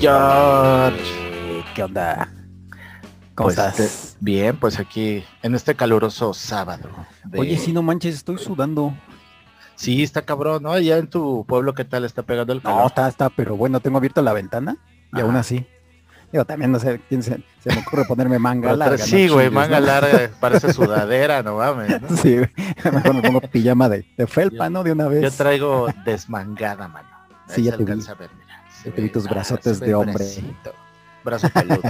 George. ¿Qué onda? ¿Cómo Pues, estás? bien, pues aquí en este caluroso sábado. de- Oye, si no manches, estoy sudando. Sí, está cabrón, ¿no? Allá en tu pueblo, ¿qué tal está pegando el calor? No, está, está, pero bueno, tengo abierta la ventana y aún así. Digo, también no sé quién se, se me ocurre ponerme manga Pero larga. ¿no? sí, güey, Chingues, manga ¿no? larga, parece sudadera, no mames. ¿no? Sí, mejor me pongo pijama de, de felpa, Yo- ¿no? De una vez. Yo traigo desmangada, mano. Sí, ya te vi. a. Se te vi tus brazotes de hombre. bracito. Brazo peludo.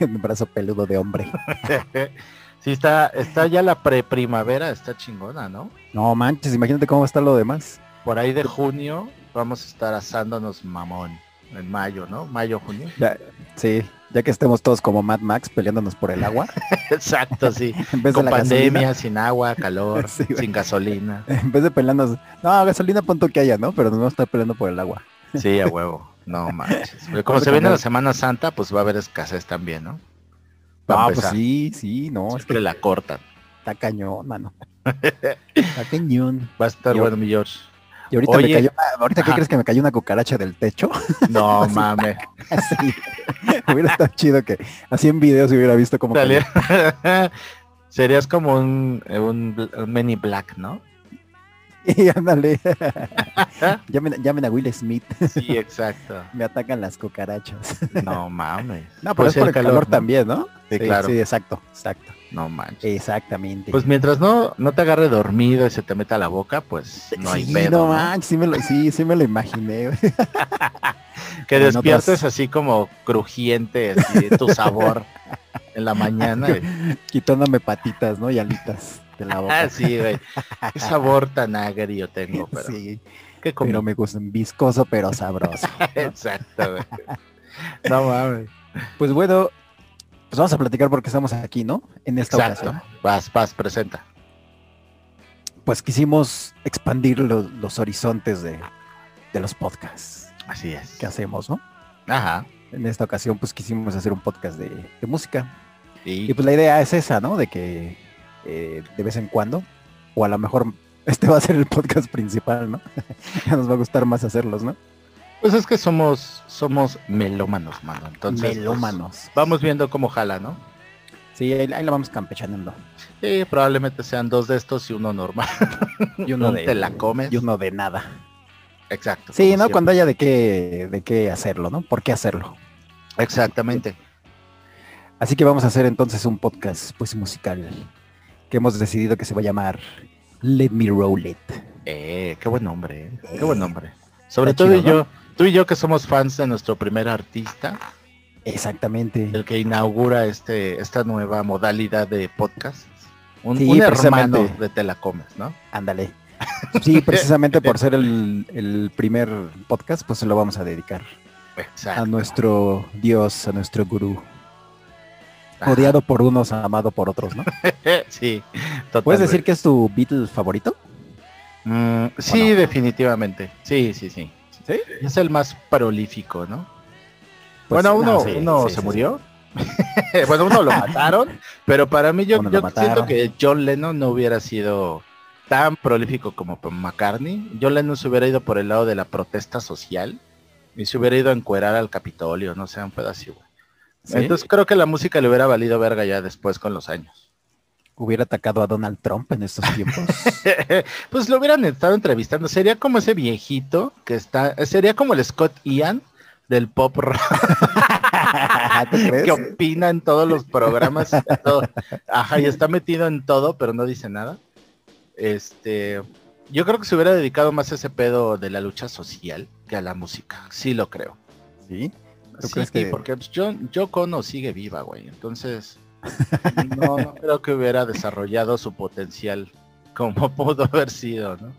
Brazo peludo de hombre. sí, está, está ya la pre-primavera, está chingona, ¿no? No manches, imagínate cómo va a estar lo demás. Por ahí de junio vamos a estar asándonos mamón. En mayo, ¿no? Mayo, junio. Ya, sí, ya que estemos todos como Mad Max peleándonos por el agua. Exacto, sí. En vez Con de la pandemia, gasolina. sin agua, calor, Sí, sin gasolina. En vez de pelearnos. No, gasolina punto que haya, ¿no? Pero nos vamos a estar peleando por el agua. Sí, a huevo. No manches. Pero como se viene la Semana Santa, pues va a haber escasez también, ¿no? Para No, pues sí, sí, no, es que la cortan. está cañón, mano. Está cañón. Va a estar Yo- bueno, mi George. Y ahorita Oye. me cayó, ahorita qué crees que me cayó una cucaracha del techo? No mames. Así. hubiera estado chido que así en video se hubiera visto como Serías como un, un, un Many Black, ¿no? Y ándale. llamen, llamen a Will Smith. Sí, exacto. Me atacan las cucarachas. No mames. No, pero Pues es por el calor, calor, ¿no? también, ¿no? Sí, claro. Sí, exacto, exacto. No manches. Exactamente. Pues mientras no, no te agarre dormido y se te meta a la boca, pues no hay sí, pedo. no ¿no? manches, sí me lo, sí, sí me lo imaginé. Que en despiertes así como crujiente, así, tu sabor en la mañana. y- Quitándome patitas, ¿no? Y alitas de la boca. Ah, sí, güey. Qué sabor tan agrio tengo, pero sí, qué comí? pero me gusta viscoso pero sabroso. Exacto, güey. No mames. Pues bueno, pues vamos a platicar porque estamos aquí, ¿no? En esta Exacto. ocasión. Vas, vas, presenta. Pues quisimos expandir lo- los horizontes de, de los podcasts Así es. que hacemos, ¿no? Ajá. En esta ocasión pues quisimos hacer un podcast de, de música. Y, Y pues la idea es esa, ¿no? De que eh, de vez en cuando, o a lo mejor este va a ser el podcast principal, ¿no? ya nos va a gustar más hacerlos, ¿no? pues es que somos, somos melómanos, mano. Entonces, pues, Melómanos. vamos viendo cómo jala, ¿no? Sí, ahí, ahí la vamos campechanando. Sí, probablemente sean dos de estos y uno normal. Y uno Un de te la comes. Y uno de nada. Exacto. Sí, ¿no? siempre. Cuando haya de qué, de qué hacerlo, ¿no? ¿Por qué hacerlo? Exactamente. Así que vamos a hacer entonces un podcast pues musical que hemos decidido que se va a llamar Let Me Roll It. Eh, qué buen nombre, eh. Qué buen nombre. Sobre Está todo chido, yo, tú y yo que somos fans de nuestro primer artista, Exactamente. el que inaugura este, esta nueva modalidad de podcast. Un, Sí, un hermano de Te la comes, ¿no? Ándale. Sí, precisamente por ser el, el primer podcast, pues se lo vamos a dedicar Exacto. a nuestro Dios, a nuestro gurú. Odiado por unos, amado por otros, ¿no? sí, totalmente. ¿Puedes decir que es tu Beatle favorito? Mm, sí, no? definitivamente. Sí, sí, sí. ¿Sí? Es el más prolífico, ¿no? Pues, bueno, no, uno, sí, uno sí, se murió. bueno, uno lo mataron, pero para mí yo, yo siento que John Lennon no hubiera sido tan prolífico como McCartney. John Lennon se hubiera ido por el lado de la protesta social y se hubiera ido a encuerar al Capitolio, no sé, un pedacito. ¿Sí? Entonces creo que la música le hubiera valido verga ya después con los años. ¿Hubiera atacado a Donald Trump en estos tiempos? pues lo hubieran estado entrevistando. Sería como ese viejito que está, sería como el Scott Ian del pop rock que opina en todos los programas. todo. Ajá, y está metido en todo, pero no dice nada. Este, yo creo que se hubiera dedicado más a ese pedo de la lucha social que a la música. Sí lo creo. ¿Sí? ¿Tú Sí, crees sí, que- porque pues, yo, yo Cono sigue viva, güey. Entonces, no, no creo que hubiera desarrollado su potencial como pudo haber sido, ¿no?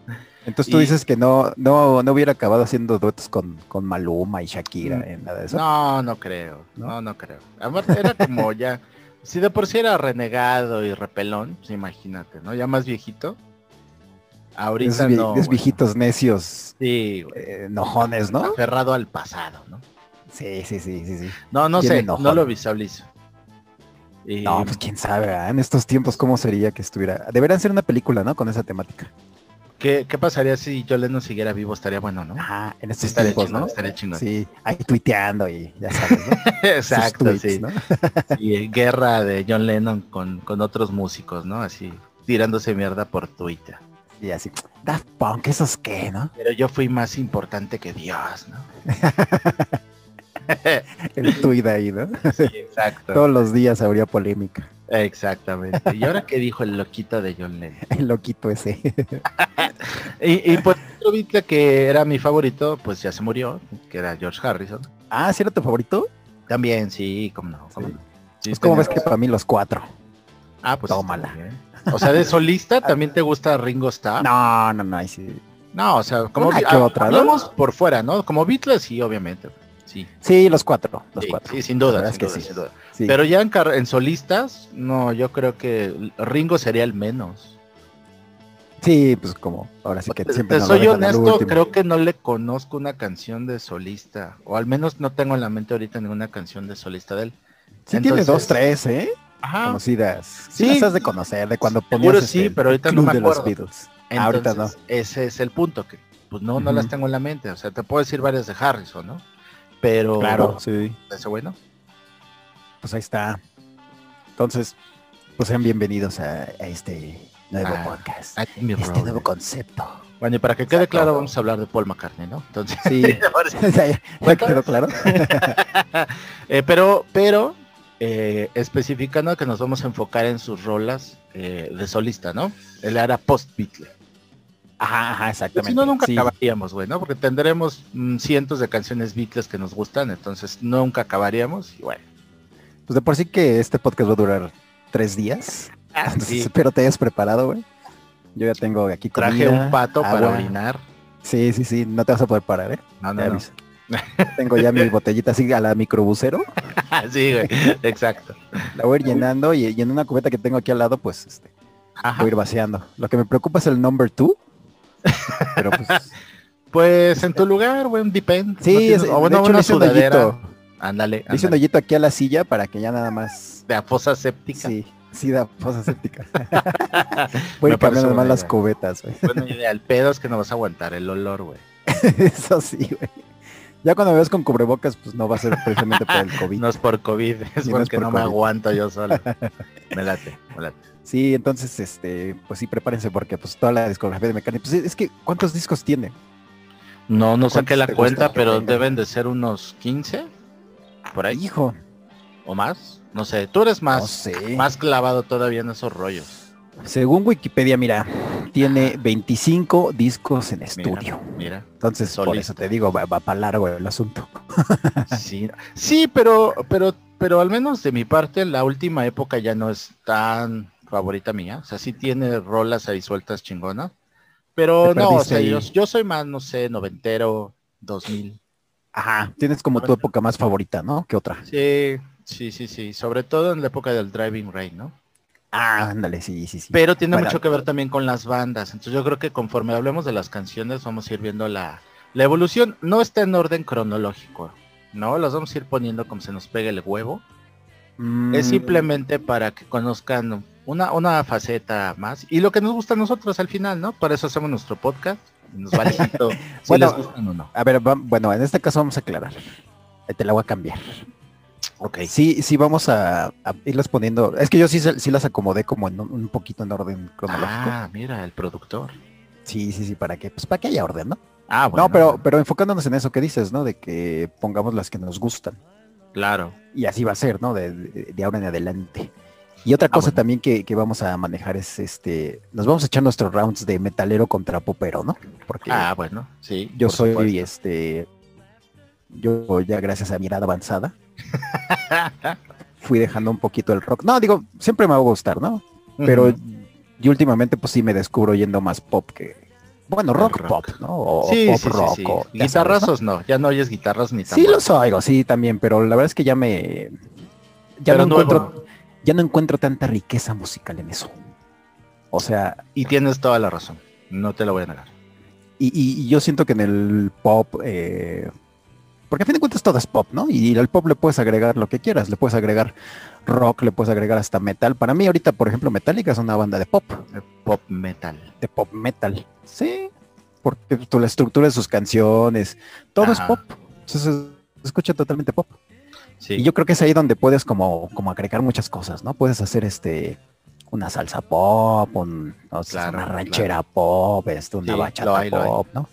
Entonces tú Y- dices que no, no, no hubiera acabado haciendo duetos con, con Maluma y Shakira Mm. en nada de eso. No, no creo, ¿No? no, no creo. Aparte era como ya, si de por sí era renegado y repelón, pues imagínate, ¿no? Ya más viejito. Ahorita no. güey. viejitos necios, Sí, güey. eh, enojones, ¿no? Aferrado al pasado, ¿no? Sí, sí, sí, sí, sí. No, no sé, no lo visualizo. Y- No, pues quién sabe, ¿verdad? en estos tiempos cómo sería que estuviera. Deberían ser una película, ¿no? Con esa temática. ¿Qué, ¿Qué pasaría si John Lennon siguiera vivo? Estaría bueno, ¿no? Ajá, en estos Estaría tiempos, chingón, ¿no? estaría chingón. Sí, ahí tuiteando y ya sabes, ¿no? Exacto, tweets, sí. ¿no? Y eh, guerra de John Lennon con, con otros músicos, ¿no? Así, tirándose mierda por Twitter. Y así, Daft Punk, ¿esos qué, no? Pero yo fui más importante que Dios, ¿no? El tuit ahí, ¿no? Sí, exacto. Todos los días habría polémica. Exactamente. ¿Y ahora qué dijo el loquito de John Lennon? El loquito ese. Y, y pues otro Beatle que era mi favorito, pues ya se murió, que era George Harrison. ah, ¿sí era tu favorito? También, sí, cómo no. cómo Sí. no. Sí, Pues como ves que para mí los cuatro. Ah, pues Tómala. O sea, de solista también te gusta Ringo Starr. No, no, no, ahí sí. No, o sea, como que otra, ¿no? hablamos por fuera, ¿no? Como Beatles, sí, obviamente. Sí, Sí, los cuatro, los sí, cuatro. sí, sin duda, sin es que duda, sí. sin duda. Sí. Pero ya en, en solistas, no, yo creo que Ringo sería el menos. Sí, pues como ahora sí que Te- siempre te lo soy honesto, creo que no le conozco una canción de solista, o al menos no tengo en la mente ahorita ninguna canción de solista de él. Sí tiene Entonces- dos, tres, ¿eh? Ajá. Conocidas. Sí, Sí. las has de conocer, de cuando ponías sí, este, pero ahorita no me de los acuerdo. Beatles. Ah, ahorita no. Entonces, ese es el punto, que pues no, no las tengo en la mente. O sea, te puedo decir varias de Harrison, ¿no? Pero Claro, sí. ese bueno. Pues ahí está. Entonces, pues sean bienvenidos a, a este nuevo Ah, podcast. Mi Este brother. nuevo concepto. Bueno, y para que quede Exacto. claro, vamos a hablar de Paul McCartney, ¿no? Entonces, Sí. ahora sí. ¿Ya, ya Bueno. quedó claro? Eh, pero, pero, eh, especificando que nos vamos a enfocar en sus rolas eh, de solista, ¿no? Él era post-Beatle. Ajá, ajá, exactamente. Si no, nunca Sí. acabaríamos, güey, ¿no? Porque tendremos mm, cientos de canciones Beatles que nos gustan, entonces nunca acabaríamos. Y bueno, Pues de por sí que este podcast va a durar tres días. Entonces, sí, espero te hayas preparado, güey. Yo ya tengo aquí comida, traje un pato para orinar. Sí, sí, sí, no te vas a poder parar, ¿eh? No, no, no. Tengo ya mi botellita así a la microbusero. sí, güey, exacto. La voy a ir llenando y, y en una cubeta que tengo aquí al lado, pues este, Ajá. voy a ir vaciando. Lo que me preocupa es el number two. Pero pues Pues en tu lugar, güey, un depend. sí, ¿no tienes- es- o bueno, de hecho una sudadera. Ándale, Le hice un hoyito aquí a la silla para que ya nada más. de a fosa séptica. Sí, sí da fosa séptica. voy a cambiando buena más las cubetas, güey. Idea. El pedo es que no vas a aguantar el olor, güey. Eso sí, güey. Ya cuando me ves con cubrebocas, pues no va a ser precisamente por el COVID. No es por COVID, es Sí, no es porque por no me aguanto yo solo. Me late, me late. Sí, entonces, este, pues sí, prepárense porque pues toda la discografía de Mecánica, pues es que, ¿cuántos discos tiene? No, no saqué ¿Cuántos la cuenta, pero deben de ser unos 15 por ahí Hijo, o más. No sé, tú eres más, no sé. más clavado todavía en esos rollos. Según Wikipedia, mira, tiene 25 discos en estudio. Mira. Entonces, por eso te digo, va, para largo el asunto. Sí, sí, pero, pero, pero al menos de mi parte, la última época ya no es tan favorita mía. O sea, sí tiene rolas ahí sueltas chingonas. Pero no, o sea, yo, yo soy más, no sé, noventero, 2000. Ajá. Tienes como tu época más favorita, ¿no? ¿Qué otra? Sí, sí, sí, sí. Sobre todo en la época del Driving Rain, ¿no? Ah, ándale, sí, sí, sí. Pero tiene Bueno. mucho que ver también con las bandas. Entonces yo creo que conforme hablemos de las canciones vamos a ir viendo la, la evolución. No está en orden cronológico, ¿no? Las vamos a ir poniendo como se nos pegue el huevo. Mm, Es simplemente para que conozcan una, una faceta más. Y lo que nos gusta a nosotros al final, ¿no? Por eso hacemos nuestro podcast. Nos vale pito si Bueno. les gustan o no. A ver, va- bueno, en este caso vamos a aclarar. Eh, Te la voy a cambiar. Ok. Sí, sí, vamos a, a irlas poniendo. Es que yo sí, sí las acomodé como en un, un poquito en orden cronológico. Ah, mira, el productor. Sí, sí, sí, para que, pues para que haya orden, ¿no? Ah, bueno. no, pero, pero enfocándonos en eso que dices, ¿no? De que pongamos las que nos gustan. Claro. Y así va a ser, ¿no? De, de- de ahora en adelante. Y otra Ah, cosa bueno. también que, que vamos a manejar es este. Nos vamos a echar nuestros rounds de metalero contra popero, ¿no? Porque Ah, bueno, sí. yo soy supuesto. este. Yo ya gracias a mi edad avanzada fui dejando un poquito el rock. No, digo, siempre me va a gustar, ¿no? Pero Ujú. yo últimamente pues sí me descubro yendo más pop que. Bueno, rock, rock. pop, ¿no? O sí, pop sí, sí, rock. sí. o- ya sabes, ¿no? Guitarrazos no, ya no oyes guitarras ni Sí tambores. los oigo, sí, también, pero la verdad es que ya me... Ya Pero no, nuevo, encuentro, ya no encuentro tanta riqueza musical en eso. O sea, Y tienes toda la razón. No te lo voy a negar. y, y- y yo siento que en el pop, eh, porque a fin de cuentas todo es pop, ¿no? Y al pop le puedes agregar lo que quieras, le puedes agregar rock, le puedes agregar hasta metal. Para mí ahorita, por ejemplo, Metallica es una banda de pop. De pop metal. De pop metal. Sí, porque la estructura de sus canciones, todo es pop. Entonces se escucha totalmente pop. Sí. Y yo creo que es ahí donde puedes como, como agregar muchas cosas, ¿no? Puedes hacer este una salsa pop, un- o sea, Claro, una ranchera pop, este, una Sí, bachata lo hay, lo hay. pop, ¿no?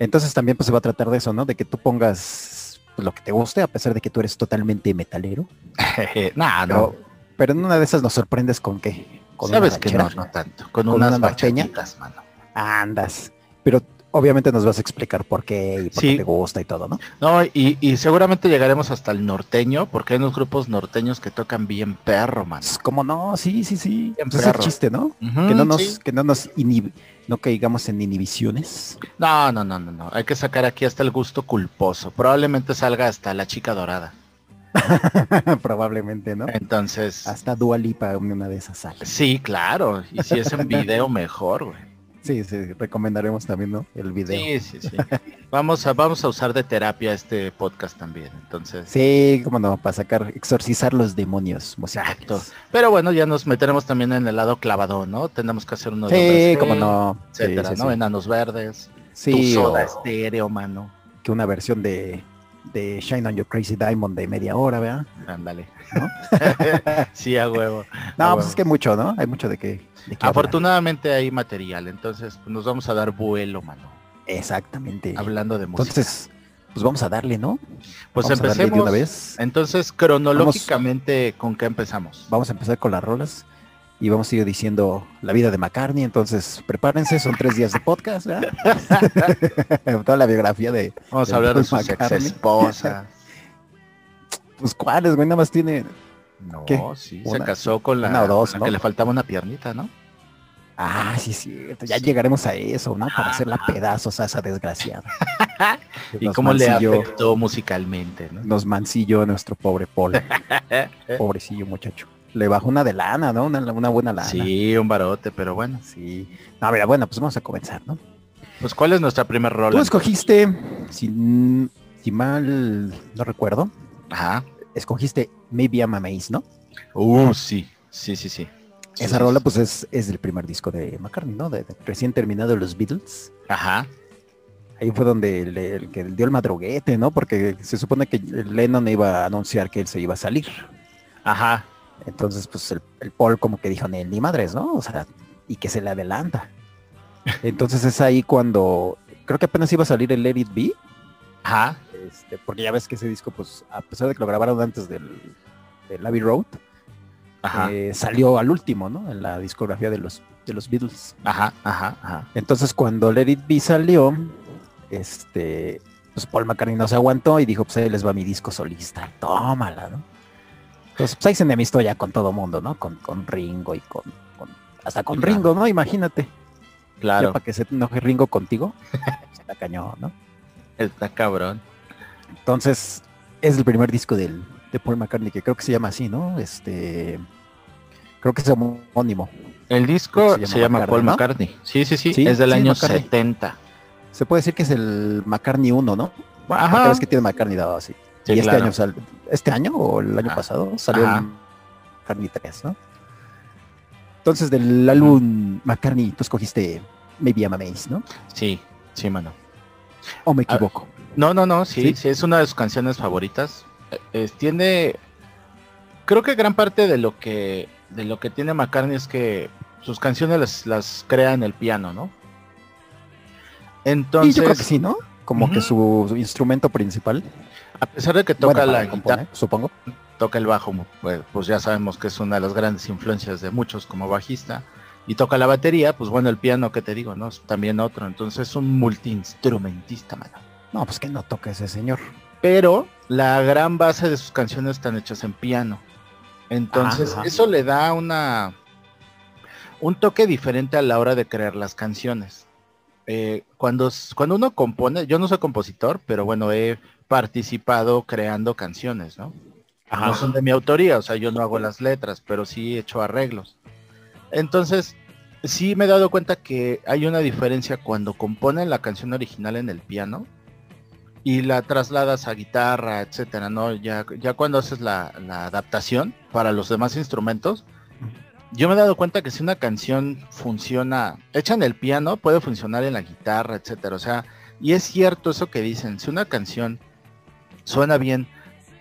Entonces también pues se va a tratar de eso, ¿no? De que tú pongas pues, lo que te guste, a pesar de que tú eres totalmente metalero. nah, no. Pero, pero en una de esas nos sorprendes con qué. Con una Sabes que no, no tanto. Con, Con unas una bachatitas, mano. Andas. Pero obviamente nos vas a explicar por qué y por Sí. qué te gusta y todo, ¿no? No, y, y seguramente llegaremos hasta el norteño, porque hay unos grupos norteños que tocan bien perro, mano. Pues, ¿Cómo no? Sí, sí, sí. Bien Pues es el chiste, ¿no? Que no nos, sí. que no nos no caigamos en inhibiciones. No, no, no, no, no. Hay que sacar aquí hasta el gusto culposo. Probablemente salga hasta la chica dorada. Probablemente, ¿no? Entonces, Hasta Dua Lipa una de esas sale. sí, claro. Y si es en video, mejor, güey. Sí, sí, recomendaremos también, ¿no? El video. Sí, sí, sí. Vamos a, vamos a usar de terapia este podcast también. Entonces, Sí, cómo no, para sacar, exorcizar los demonios musicales. Exacto. Pero bueno, ya nos meteremos también en el lado clavado, ¿no? Tenemos que hacer uno de Sí, cómo no. Etcétera, sí, ¿no? Enanos verdes, Sí, tu soda o estéreo, mano. que una versión de, de Shine on Your Crazy Diamond de media hora, ¿verdad? Ándale. ¿No? sí, a huevo. No, a pues huevo. es que mucho, ¿no? Hay mucho de que, de qué hablar. Afortunadamente hay material, entonces pues, nos vamos a dar vuelo, mano. Exactamente. Hablando de música. Entonces, pues vamos a darle, ¿no? pues vamos empecemos. de una vez. Entonces, cronológicamente, ¿con qué empezamos? Vamos a empezar con las rolas y vamos a ir diciendo la vida de McCartney. Entonces, prepárense, son tres días de podcast, ¿verdad? Toda la biografía de, Vamos de a hablar de sus ex esposas. pues cuáles, güey, nada más tiene. No, ¿Qué? sí, se casó con la, dos, con la ¿no? que le faltaba una piernita, ¿no? Ah, sí, sí. Ya Sí. llegaremos a eso, ¿no? Para hacerla pedazos a esa desgraciada. Y cómo le mancilló- afectó musicalmente, ¿no? Nos mancilló nuestro pobre Paul. Pobrecillo muchacho. Le bajó una de lana, ¿no? Una, una buena lana. Sí, un barote, pero bueno. Sí. No, mira, bueno, pues vamos a comenzar, ¿no? Pues, ¿cuál es nuestra primer Tú rola? escogiste, si, si mal no recuerdo, Ajá. escogiste Maybe I'm Amazed, ¿no? Uh, sí, sí, sí, sí. Esa sí, rola pues es, es del primer disco de McCartney, ¿no? De, de recién terminado los Beatles. Ajá. Ahí fue donde le, el que dio el madruguete, ¿no? Porque se supone que Lennon iba a anunciar que él se iba a salir. Ajá. Entonces, pues el, el Paul como que dijo, ni, ni madres, ¿no? O sea, y que se le adelanta. Entonces es ahí cuando, creo que apenas iba a salir el Let It Be, Ajá. este, porque ya ves que ese disco, pues a pesar de que lo grabaron antes del, del Abbey Road, Ajá. eh, salió al último, ¿no? En la discografía de los, de los Beatles. Ajá. Ajá. Ajá. Entonces cuando Let It Be salió, este, pues Paul McCartney no se aguantó y dijo, pues ahí les va mi disco solista, tómala, ¿no? Entonces, pues ahí se enemistó ya con todo mundo, ¿no? Con, con Ringo y con, con- hasta con Claro. Ringo, ¿no? Imagínate. Claro. para que se enoje Ringo contigo, está cañón, ¿no? Está cabrón. Entonces, es el primer disco del, de Paul McCartney, que creo que se llama así, ¿no? Este, creo que es homónimo. El disco Se se llama llama, Paul McCartney. Sí, sí, sí, Sí, Es del sí, año McCartney. 70. Se puede decir que es el McCartney 1, ¿no? Cada Ajá. vez que tiene McCartney dado así. Sí, y este claro. año sal- este año o el año Ajá. pasado salió Ajá. el McCartney 3, ¿no? Entonces del álbum McCartney tú escogiste Maybe I'm Amazed, ¿no? Sí, sí, mano. ¿O me Ah, equivoco? No, no, no, sí, ¿Sí? sí, es una de sus canciones favoritas. Eh, tiene, creo que gran parte de lo que, de lo que tiene McCartney es que sus canciones las, las crea en el piano, ¿no? Y Entonces, yo creo que sí, ¿no? Como que su instrumento principal. A pesar de que toca bueno, la guitarra, supongo. toca el bajo, pues, pues ya sabemos que es una de las grandes influencias de muchos como bajista, y toca la batería, pues bueno, el piano, que te digo, ¿no? Es también otro, entonces es un multiinstrumentista, mano. No, pues que no toca ese señor. pero la gran base de sus canciones están hechas en piano. Entonces, Ajá. eso le da una un toque diferente a la hora de crear las canciones. Eh, cuando, cuando uno compone, yo no soy compositor, pero bueno, he participado creando canciones, ¿no? No son de mi autoría, o sea, yo no hago las letras, pero sí he hecho arreglos. Entonces, sí me he dado cuenta que hay una diferencia cuando componen la canción original en el piano y la trasladas a guitarra, etcétera, ¿no? Ya, ya cuando haces la, la adaptación para los demás instrumentos, yo me he dado cuenta que si una canción funciona, hecha en el piano, puede funcionar en la guitarra, etcétera. O sea, y es cierto eso que dicen, si una canción suena bien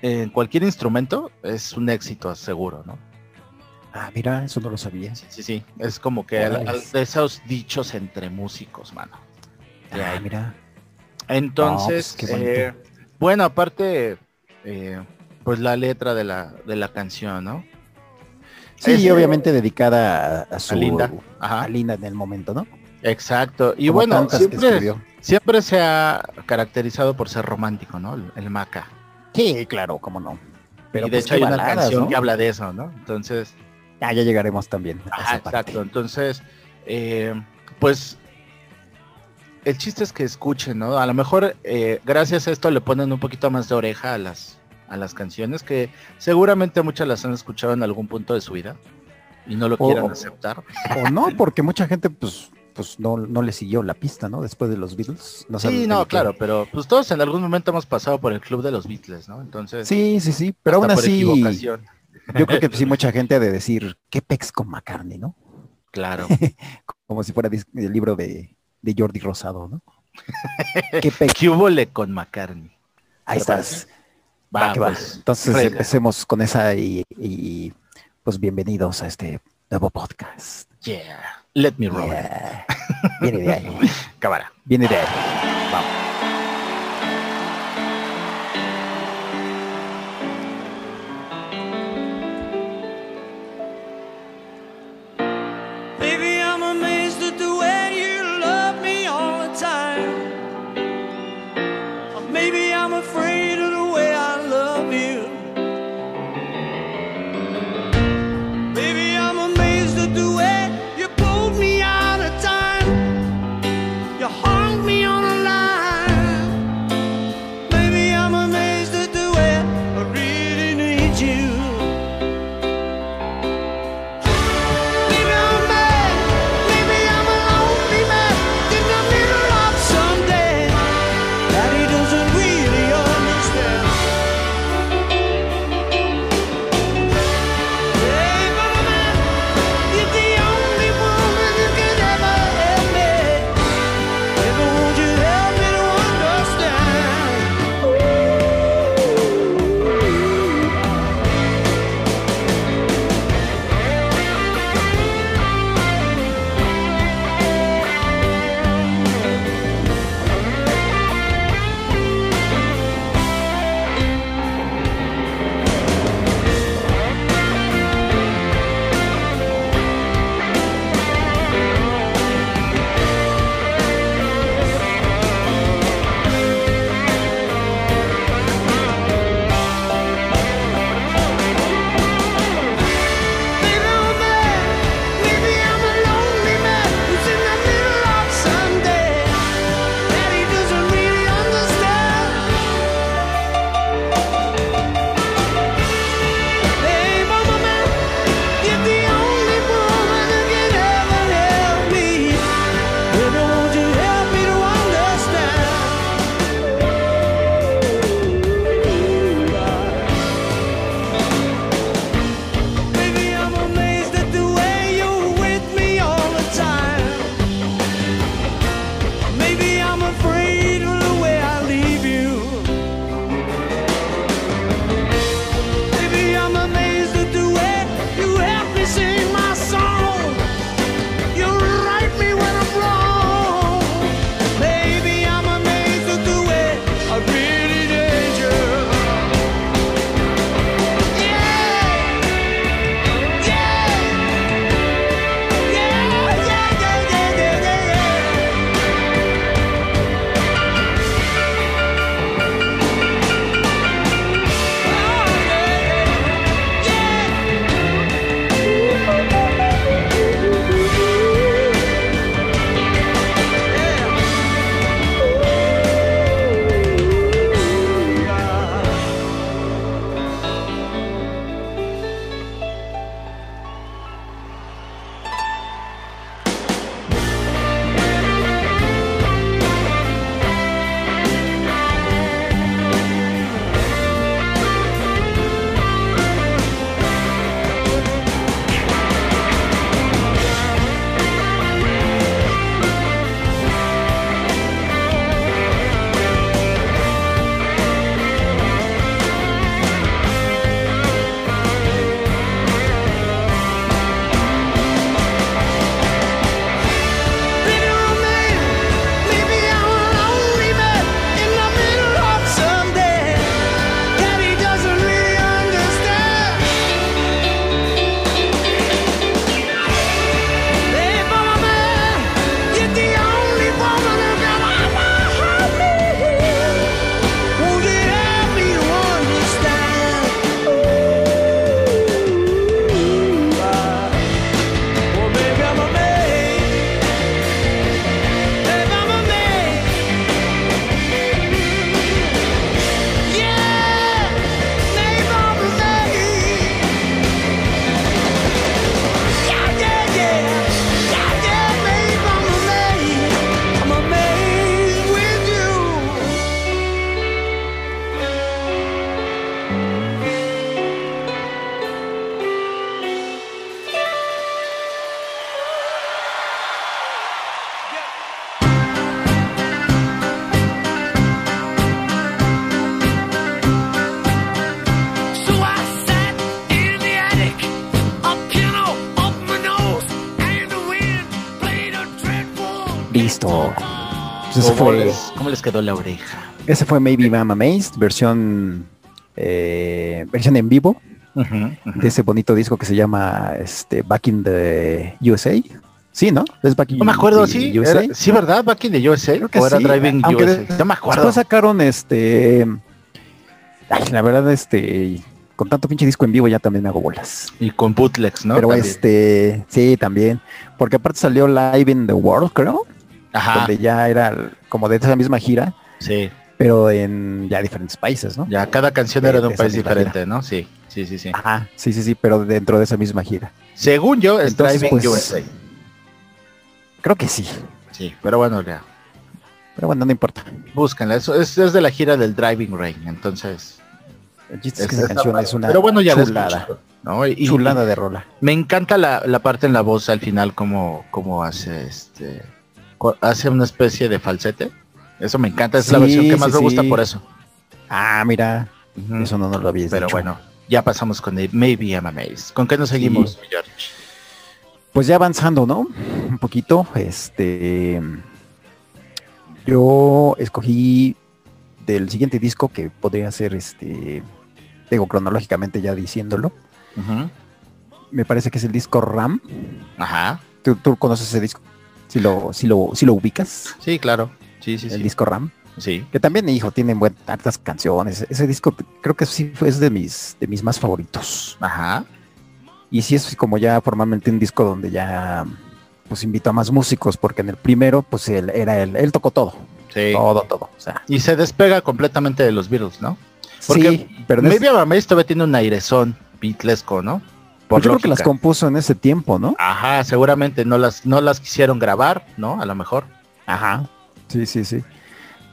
en cualquier instrumento, es un éxito seguro, ¿no? Ah, mira, eso no lo sabía. Sí, sí, sí. Es como que al- al- de esos dichos entre músicos, mano. Ah, ahí. mira. Entonces, pues, eh, bueno, aparte, eh, pues la letra de la, de la canción, ¿no? Sí, Es, eh, obviamente dedicada a, a su a Linda. Ajá. a Linda en el momento, ¿no? Exacto. Y Como bueno, siempre, siempre se ha caracterizado por ser romántico, ¿no? El, el Maca. Sí, claro, cómo no. Pero y de pues, hecho hay una canción ¿no? que habla de eso, ¿no? Entonces, Ah, ya llegaremos también. a parte. exacto. Entonces, eh, pues el chiste es que escuchen, ¿no? A lo mejor eh, gracias a esto le ponen un poquito más de oreja a las a las canciones que seguramente muchas las han escuchado en algún punto de su vida y no lo O- quieran aceptar. O no, porque mucha gente pues pues no, no le siguió la pista, ¿no? Después de los Beatles. No Sí, no, claro, pero pues todos en algún momento hemos pasado por el club de los Beatles, ¿no? Entonces, Sí, sí, sí. Pero aún así, yo creo que sí mucha gente ha de decir, ¿qué pex con McCartney, no? Claro. Como si fuera el libro de, de Jordi Rosado, ¿no? ¿Qué pex? ¿Qué hubo le con McCartney? Ahí ¿Te estás. Va, Va, que va. pues, Entonces empecemos con esa y, y, pues bienvenidos a este nuevo podcast. Yeah. Let me roll. Yeah. Viene de ahí. Cámara. Viene de ahí. Vamos. Fue, les, cómo les quedó la oreja? ese fue Maybe I'm Amazed, versión, eh, versión en vivo de ese bonito disco que se llama este, Back in the USA. Sí, ¿no? Es Back in No me acuerdo, the sí. USA. era- sí, ¿verdad? Back in the USA. Creo que o era sí, Driving aunque USA. de- No me acuerdo. Después sacaron este. Ay, la verdad, este. Con tanto pinche disco en vivo ya también me hago bolas. Y con bootlegs, ¿no? Pero También. este. Sí, también. Porque aparte salió Live in the World, creo. Ajá. Donde ya era como de esa misma gira. Sí. Pero en ya diferentes países, ¿no? Ya, cada canción De- era de un país diferente, ¿no? Sí, sí, sí, sí. Ajá. Sí, sí, sí. Pero dentro de esa misma gira. Según yo, es Entonces, Driving pues, USA. Creo que sí. Sí, pero bueno, ya. Pero bueno, no importa. Búscanla. Eso es, es de la gira del Driving Rain, entonces. El chiste es que es- esa canción es una pero bueno, ya la chulada. ¿no? Y, Chulada de rola. me encanta la, la parte en la voz al final como, como hace este hace una especie de falsete. Eso me encanta, es la versión que más sí, me gusta sí. por eso. Ah, mira. Eso no nos lo habías Pero dicho. bueno, ya pasamos con el Maybe I'm Amazed. ¿Con qué nos seguimos, George? Pues ya avanzando, ¿no? Un poquito, este, yo escogí del siguiente disco que podría ser, este, digo cronológicamente ya diciéndolo, me parece que es el disco Ram. Ajá. ¿Tú, tú conoces ese disco? Si lo, si lo, si lo ubicas, Sí, claro. Sí, sí, el sí. disco Ram. Sí. Que también, hijo, tiene buen, hartas canciones. Ese disco creo que sí fue es de mis, de mis más favoritos. Ajá. Y sí es como ya formalmente un disco donde ya pues invitó a más músicos, porque en el primero, pues él era él, él tocó todo, Sí. todo, todo. O sea, Y se despega completamente de los Beatles, ¿no? Porque sí, pero Maybe Amazed todavía tiene un airezón beatlesco, ¿no? Pues yo creo que las compuso en ese tiempo, ¿no? Ajá, seguramente no las, no las quisieron grabar, ¿no? A lo mejor. Ajá. Sí, sí, sí.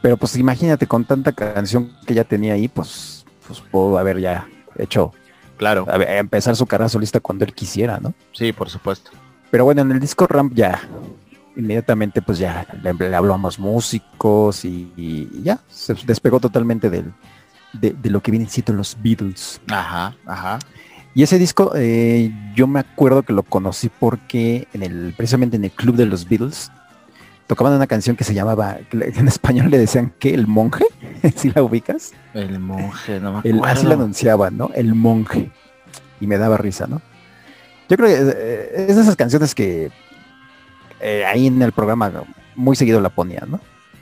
Pero pues imagínate con tanta canción que ya tenía ahí, pues, pues pudo haber ya hecho, Claro. a ver, empezar su carrera solista cuando él quisiera, ¿no? Sí, por supuesto. Pero bueno, en el disco Ramp ya, inmediatamente pues ya le, le habló a más músicos y, y ya, se despegó totalmente del, de, de lo que vienen siendo los Beatles. Ajá, ajá. Y ese disco eh, yo me acuerdo que lo conocí porque en el, precisamente en el club de los Beatles tocaban una canción que se llamaba, en español le decían que el monje, si la ubicas, El monje, no me el, acuerdo. así la anunciaban, ¿no? El monje. Y me daba risa, ¿no? Yo creo que eh, es de esas canciones que eh, ahí en el programa muy seguido la ponían, ¿no?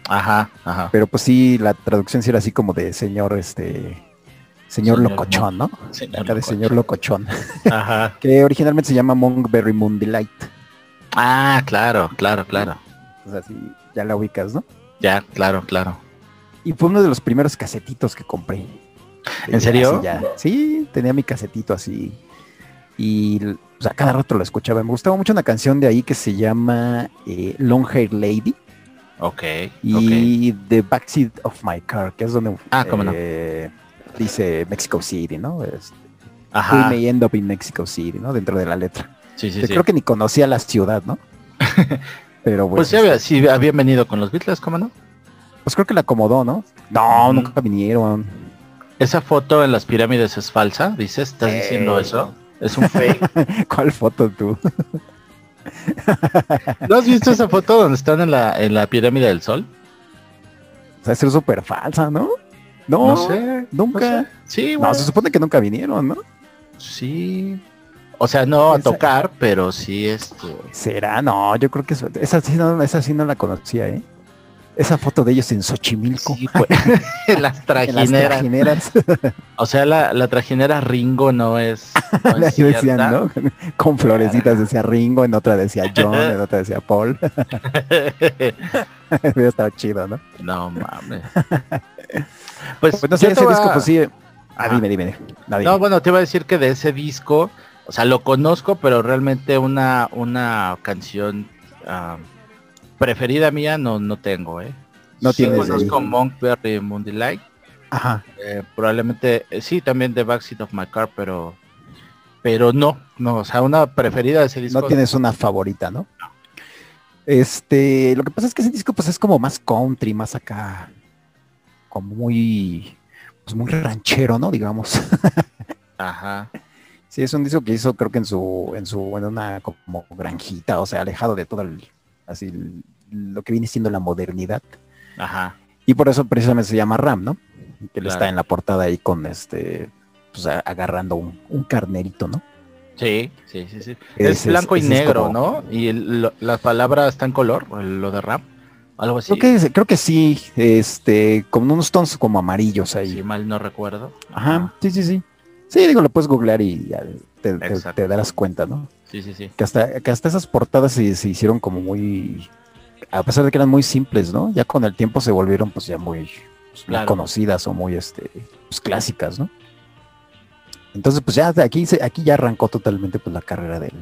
Ajá, ajá. Pero pues sí, la traducción sí era así como de señor, este, señor, Señor locochón, ¿no? Señor Acá de señor locochón. Ajá. que originalmente se llama Monkberry Moon Delight. Ah, claro, claro, claro. O sea, sí, ya la ubicas, ¿no? Ya, claro, claro. Y fue uno de los primeros casetitos que compré. ¿En serio? Ya. Sí, tenía mi casetito así. Y o sea, cada rato lo escuchaba. Me gustaba mucho una canción de ahí que se llama eh, Long Hair Lady Ok, y The Backseat of My Car, que es donde Ah, cómo no. Dice Mexico City, ¿no? Es, We Ajá. may end up in Mexico City, ¿no? Dentro de la letra. Sí, sí, Que sí. Creo que ni conocía la ciudad, ¿no? Pero bueno, Pues sí, había, sí, habían venido con los Beatles, ¿cómo no? pues creo que la acomodó, ¿no? No, nunca vinieron. Esa foto en las pirámides es falsa, dices, ¿estás Eh, diciendo eso? Es un fake. ¿Cuál foto tú? ¿No has visto esa foto donde están en la, en la pirámide del sol? O sea, es súper falsa, ¿no? No, No, sé. nunca. no sé. Sí, No, bueno, se supone que nunca vinieron, ¿no? sí. O sea, no a Esa- tocar, pero sí este. ¿Será? No, yo creo que eso- esa sí no, esa sí no la conocía, ¿eh? Esa foto de ellos en Xochimilco. Sí, pues, en las en las trajineras. trajineras. O sea, la, la trajinera Ringo no es. no decían. ¿no? Con florecitas decía Ringo, en otra decía John, en otra decía Paul. Hubiera estado chido, ¿no? no mames. Pues, Pues no sé, ese disco, a- pues sí. Ah, Ajá. dime, dime. No, dime. No, bueno, te iba a decir que de ese disco, o sea, lo conozco, pero realmente una, una canción ah, preferida mía no, no tengo, ¿eh? No sí tienes conozco. Monkberry Moonlight, Light, Ajá. eh, probablemente, eh, sí, también The Backseat of My Car, pero pero no, no, o sea, una preferida de ese disco. No tienes una favorita, ¿no? Este, lo que pasa es que ese disco pues es como más country, más acá, como muy, pues muy ranchero, ¿no? Digamos. Ajá. Sí, es un disco que hizo creo que en su, en su, en una como granjita, o sea, alejado de todo el, así, el lo que viene siendo la modernidad. Ajá. Y por eso precisamente se llama Ram, ¿no? Que él Claro. está en la portada ahí con este, pues agarrando un, un carnerito, ¿no? Sí, sí, sí, sí. Es es- blanco y negro, como- ¿no? Y el- lo- la palabra está en color, lo de rap, algo así. Creo que creo que sí, este, con unos tons como amarillos ahí. Si mal no recuerdo. Ajá, sí, sí, sí. Sí, digo, lo puedes googlear y ya te, te- te darás cuenta, ¿no? Sí, sí, sí. Que hasta, que hasta esas portadas se, se hicieron como muy, a pesar de que eran muy simples, ¿no? Ya con el tiempo se volvieron pues ya muy, pues, muy conocidas o muy, este, pues clásicas, ¿no? Entonces, pues ya de aquí, aquí ya arrancó totalmente pues la carrera del,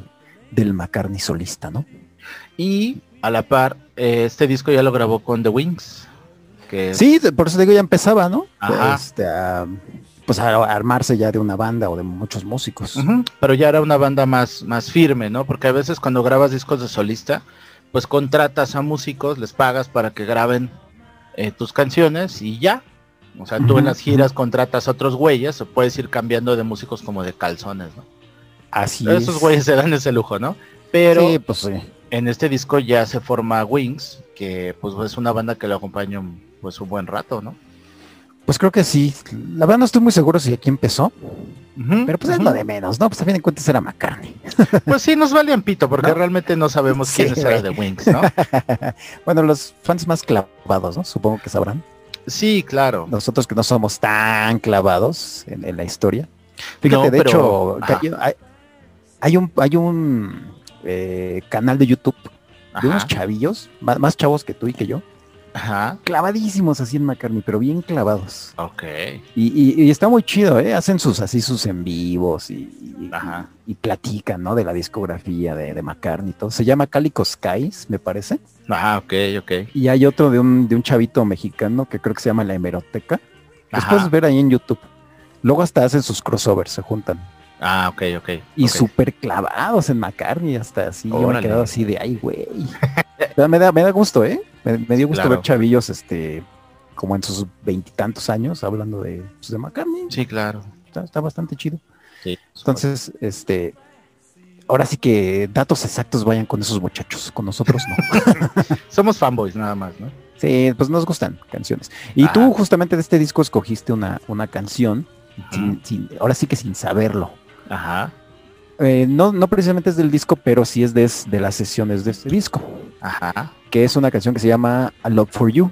del McCartney solista, ¿no? Y a la par, eh, este disco ya lo grabó con The Wings. Que Sí, por eso digo, ya empezaba, ¿no? Ajá. Este, pues a, a armarse ya de una banda o de muchos músicos. Pero ya era una banda más, más firme, ¿no? Porque a veces cuando grabas discos de solista, pues contratas a músicos, les pagas para que graben eh, tus canciones y ya. O sea, tú en las giras contratas a otros güeyes o puedes ir cambiando de músicos como de calzones, ¿no? Así Esos es. güeyes se dan ese lujo, ¿no? Pero Sí, pues sí. En este disco ya se forma Wings, que pues es una banda que lo acompaña pues un buen rato, ¿no? Pues creo que sí. La verdad no estoy muy seguro si aquí empezó, pero pues es ujú. lo de menos, ¿no? Pues a fin de cuentas era McCartney. Pues sí, nos vale un pito, porque ¿No? realmente no sabemos Sí, quiénes eran de. Wings, ¿no? bueno, los fans más clavados, ¿no? Supongo que sabrán. Sí, claro. Nosotros que no somos tan clavados en, en la historia. Fíjate, No, de pero- hecho, hay un, hay un eh, canal de YouTube de unos chavillos, más, más chavos que tú y que yo, ajá, clavadísimos así en McCartney, pero bien clavados. ok. Y, y- y está muy chido, ¿eh? Hacen sus así sus en vivos y, y- Ajá. y platican, ¿no? De la discografía de, de McCartney y todo. Se llama Calico Skies, me parece. Ah, ok, ok. Y hay otro de un, de un chavito mexicano que creo que se llama La Hemeroteca. Puedes ver ahí en YouTube. Luego hasta hacen sus crossovers, se juntan. Ah, ok, ok. Y ok. súper clavados en McCartney, hasta así. Yo me he quedado así de, ay, güey. Me, da, me da gusto, ¿eh? Me, me dio gusto Claro. ver chavillos, este, como en sus veintitantos años, hablando de, pues, de McCartney. Sí, claro. Está, está bastante chido. Sí. Entonces, este, ahora sí que datos exactos vayan con esos muchachos, con nosotros no. somos fanboys nada más, ¿no? sí, pues nos gustan canciones. Y Ah. tú justamente de este disco escogiste una, una canción, sin- sin- ahora sí que sin saberlo. Ajá, Eh, no, no precisamente es del disco, pero sí es de, las sesiones de este disco, ajá. que es una canción que se llama A Love for You.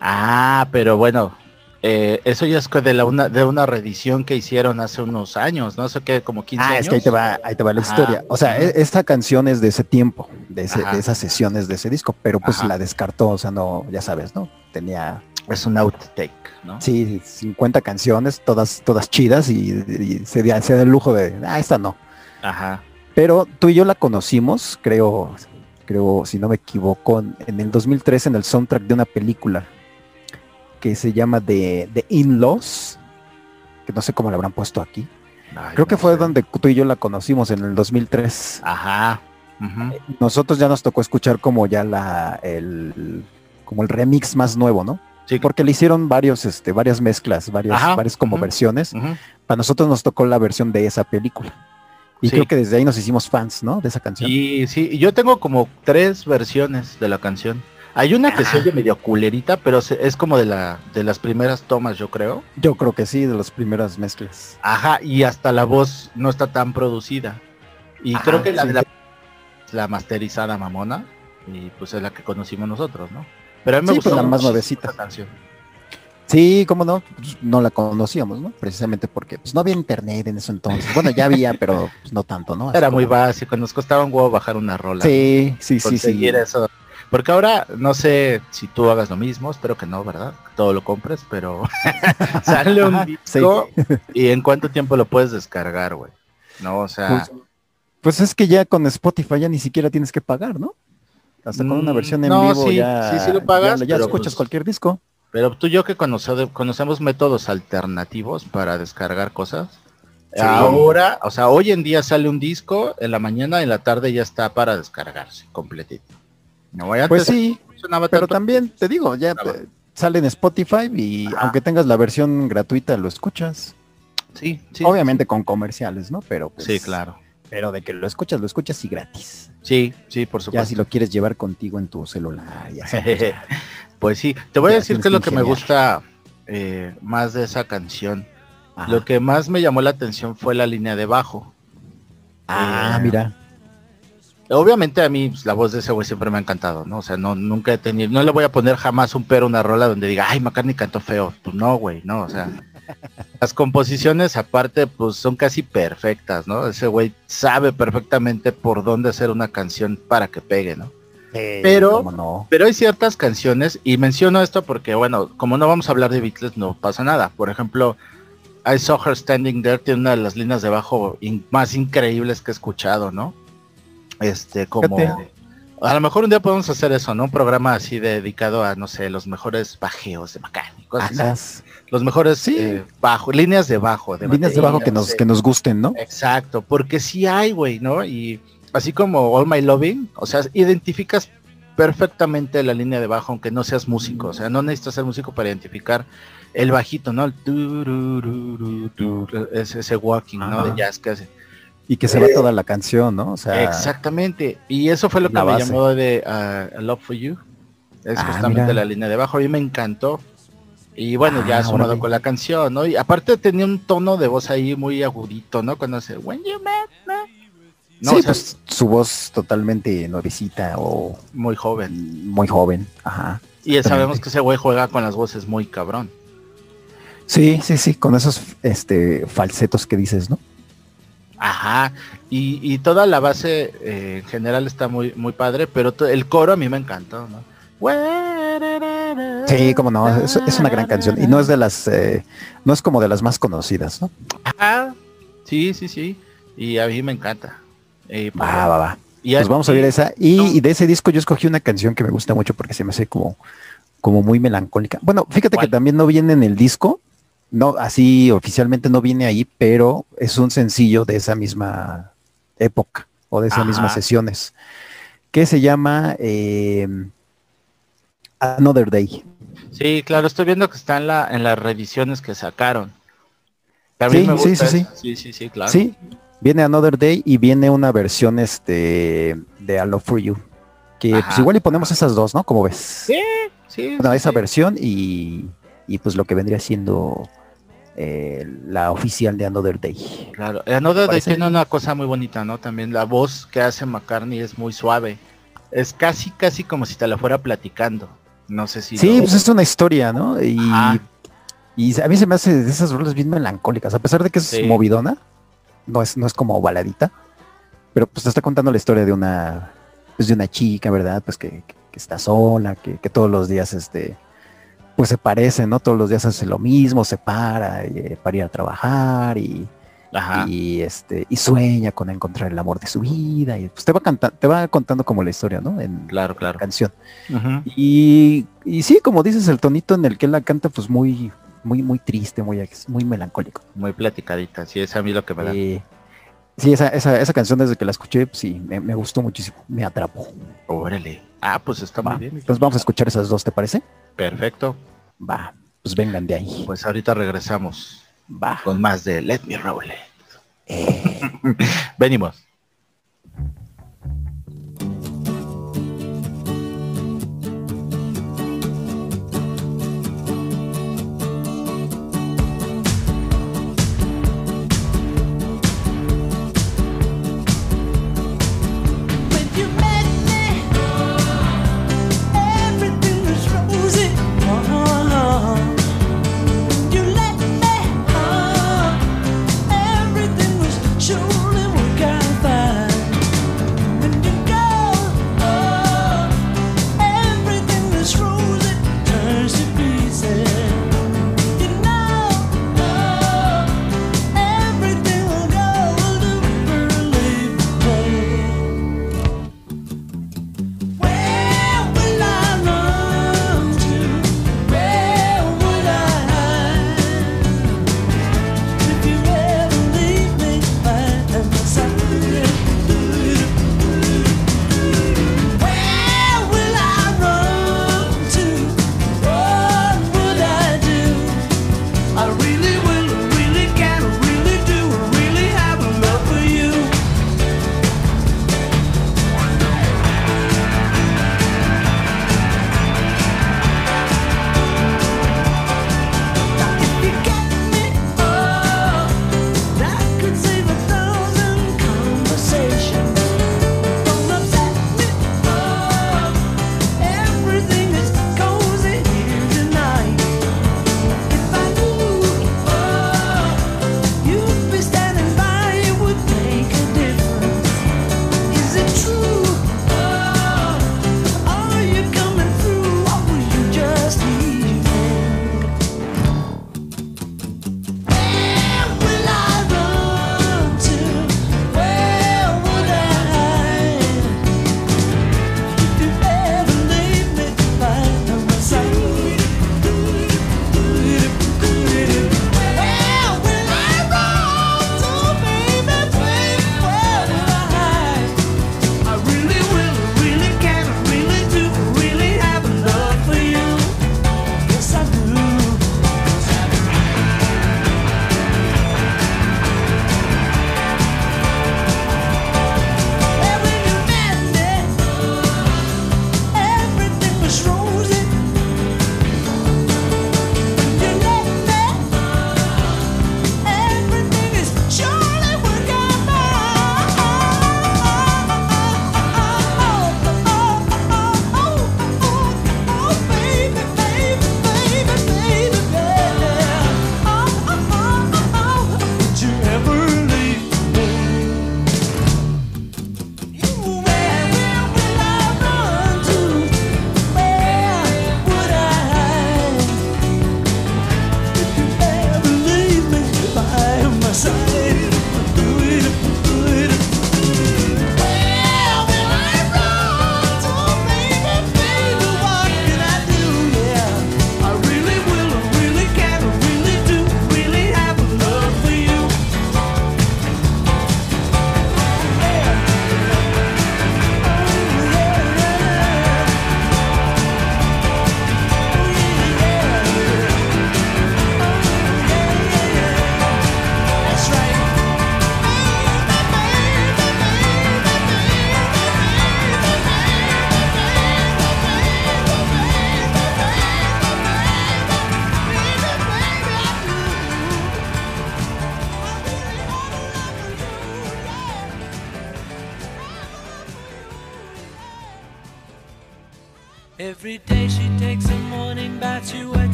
Ah, pero bueno, eh, eso ya es de la una de una reedición que hicieron hace unos años, no sé qué, como 15 Ah, años. es que ahí te va, ahí te va la Ajá. historia. O sea, e- esta canción es de ese tiempo, de, ese- de esas sesiones de ese disco, pero pues Ajá. la descartó, o sea, no, ya sabes, ¿no? Tenía Es un outtake, ¿no? Sí, 50 canciones, todas, todas chidas y, y se, da, se da el lujo de, ah, esta no. Ajá. Pero tú y yo la conocimos, creo, creo, si no me equivoco, en- el 2003 en el soundtrack de una película que se llama The, The In-Laws, que no sé cómo la habrán puesto aquí. Ay, Creo que fue donde tú y yo la conocimos en el 2003. Ajá. Nosotros ya nos tocó escuchar como ya la, el, como el remix más nuevo, ¿no? Sí, Porque le hicieron varios, este, varias mezclas, varias, Ajá, varias como versiones. Para nosotros nos tocó la versión de esa película. Y Sí. creo que desde ahí nos hicimos fans, ¿no? De esa canción. Y sí, yo tengo como tres versiones de la canción. Hay una que se oye medio culerita, pero se- es como de la de las primeras tomas, yo creo. Yo creo que sí, de las primeras mezclas. Ajá, y hasta la voz no está tan producida. Y Ajá, creo que la sí. de la, la masterizada mamona, y pues es la que conocimos nosotros, ¿no? Pero a mí me Sí, gustó pues la más nuevecita. canción. Sí, cómo no, Pues, no la conocíamos, ¿no? Precisamente porque pues, no había internet en eso entonces. Bueno, ya había, pero pues, no tanto, ¿no? Así Era muy básico, nos costaba un huevo bajar una rola. Sí, sí, sí, sí. eso. Porque ahora no sé si tú hagas lo mismo, espero que no, ¿verdad? Todo lo compres, pero sale un disco y en cuánto tiempo lo puedes descargar, güey. No, o sea, Pues, pues es que ya con Spotify ya ni siquiera tienes que pagar, ¿no? Hasta con una Mm, versión en no, vivo sí, ya, sí, sí lo pagas, ya, escuchas pues, cualquier disco. pero tú y yo que conoce- conocemos métodos alternativos para descargar cosas. Sí. Ahora, o sea, hoy en día sale un disco, en la mañana en la tarde ya está para descargarse completito. No voy Pues sí, pero tanto. también te digo, ya eh, sale en Spotify y Ajá. aunque tengas la versión gratuita lo escuchas. Sí, sí. Obviamente con comerciales, ¿no? Pero pues, Sí, claro. Pero de que lo escuchas, lo escuchas y gratis. Sí, sí, por Ya supuesto. si lo quieres llevar contigo en tu celular. pues, ya. Sí, te voy a Ya decir que es lo que me gusta eh, más de esa canción. Ajá. Lo que más me llamó la atención fue la línea de bajo. Ah, eh, mira. Obviamente a mí pues, la voz de ese güey siempre me ha encantado, ¿no? O sea, no, nunca he tenido, no le voy a poner jamás un pero una rola donde diga, ay, McCartney cantó feo. Pues no, güey, no, o sea. Las composiciones aparte, pues son casi perfectas, ¿no? Ese güey sabe perfectamente por dónde hacer una canción para que pegue, ¿no? pero- ¿Cómo no? Pero hay ciertas canciones, y menciono esto porque, bueno, como no vamos a hablar de Beatles, no pasa nada. Por ejemplo, I Saw Her Standing There tiene una de las líneas de bajo in- más increíbles que he escuchado, ¿no? Este, como... A lo mejor un día podemos hacer eso, ¿no? Un programa así dedicado a, no sé, los mejores bajeos de cosas así. Los mejores Sí. eh, bajo, líneas de bajo. De Líneas de bajo que no nos, que nos gusten, ¿no? Exacto, porque sí hay, güey, ¿no? Y así como All My Loving, o sea, identificas perfectamente la línea de bajo, aunque no seas músico, o sea, no necesitas ser músico para identificar el bajito, ¿no? El ese, ese walking, ¿no? De jazz que hace. Y que se va toda la canción, ¿no? O sea, Exactamente, y eso fue lo que me base. llamó de ah, Love for You, es Ah, justamente mira. la línea de bajo, a mí me encantó. Y bueno, ya Ah, sumado órale. con la canción, ¿no? Y aparte tenía un tono de voz ahí muy agudito, ¿no? Cuando hace When You Met Me. No, sí, o sea, pues su voz totalmente nuevecita o muy joven. muy joven. Ajá. Y sabemos que ese güey juega con las voces muy cabrón. Sí, sí, sí, con esos este falsetos que dices, ¿no? Ajá. Y, y toda la base eh, en general está muy, muy padre, pero el coro a mí me encantó, ¿no? Sí, como no, es, es una gran canción y no es de las, eh, no es como de las más conocidas, ¿no? Ajá. Sí, sí, sí. Y a mí me encanta. Y, pues, Va, va, va. y Pues vamos a ver esa. Y, No. y de ese disco yo escogí una canción que me gusta mucho porque se me hace como, como muy melancólica. Bueno, fíjate ¿Cuál? que también no viene en el disco, no, así oficialmente no viene ahí, pero es un sencillo de esa misma época o de esas Ajá. mismas sesiones, que se llama eh, Another Day. Sí, claro, estoy viendo que está en, la, en las revisiones que sacaron. Sí, me sí, gusta sí, eso. sí, sí, sí, claro. Sí, viene Another Day y viene una versión este de I Love For You. Que pues igual y ponemos esas dos, ¿no? Como ves? Sí, sí. Bueno, sí, esa sí. versión y, y pues lo que vendría siendo eh, la oficial de Another Day. Claro, eh, Another Day tiene una cosa muy bonita, ¿no? También la voz que hace McCartney es muy suave. Es casi, casi como si te la fuera platicando. No sé si... Sí, lo- pues es una historia, ¿no? Y, a mí se me hace de esas rolas bien melancólicas, a pesar de que es Sí. movidona, no es, no es como baladita, pero pues te está contando la historia de una, pues de una chica, ¿verdad? Pues que, que está sola, que, que todos los días este pues se parece, ¿no? Todos los días hace lo mismo, se para eh, para ir a trabajar y, Ajá. y este y sueña con encontrar el amor de su vida y pues te va cantando te va contando como la historia no en Claro, la canción y, y sí como dices el tonito en el que él la canta pues muy muy muy triste muy muy melancólico Muy platicadita, sí, es a mí lo que me da. Eh, sí esa, esa, esa canción desde que la escuché pues, sí me, me gustó muchísimo me atrapó Órale. Ah, pues está Va, muy bien. entonces vamos a escuchar esas dos te parece Perfecto. va pues vengan de ahí Pues ahorita regresamos va con más de Let Me Roll It. Eh, Venimos.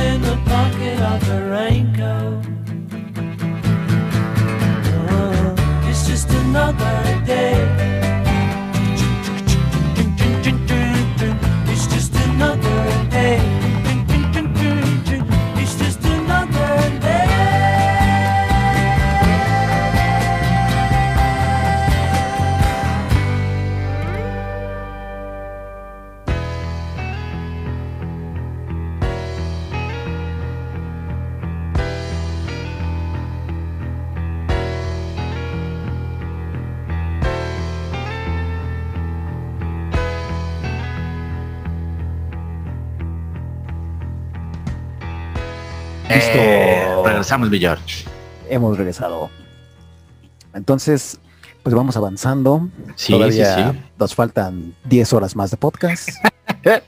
In the pocket of her raincoat. Oh, it's just another regresamos, mi George. Hemos regresado. Entonces, pues vamos avanzando. Sí, Todavía sí, sí. nos faltan 10 horas más de podcast.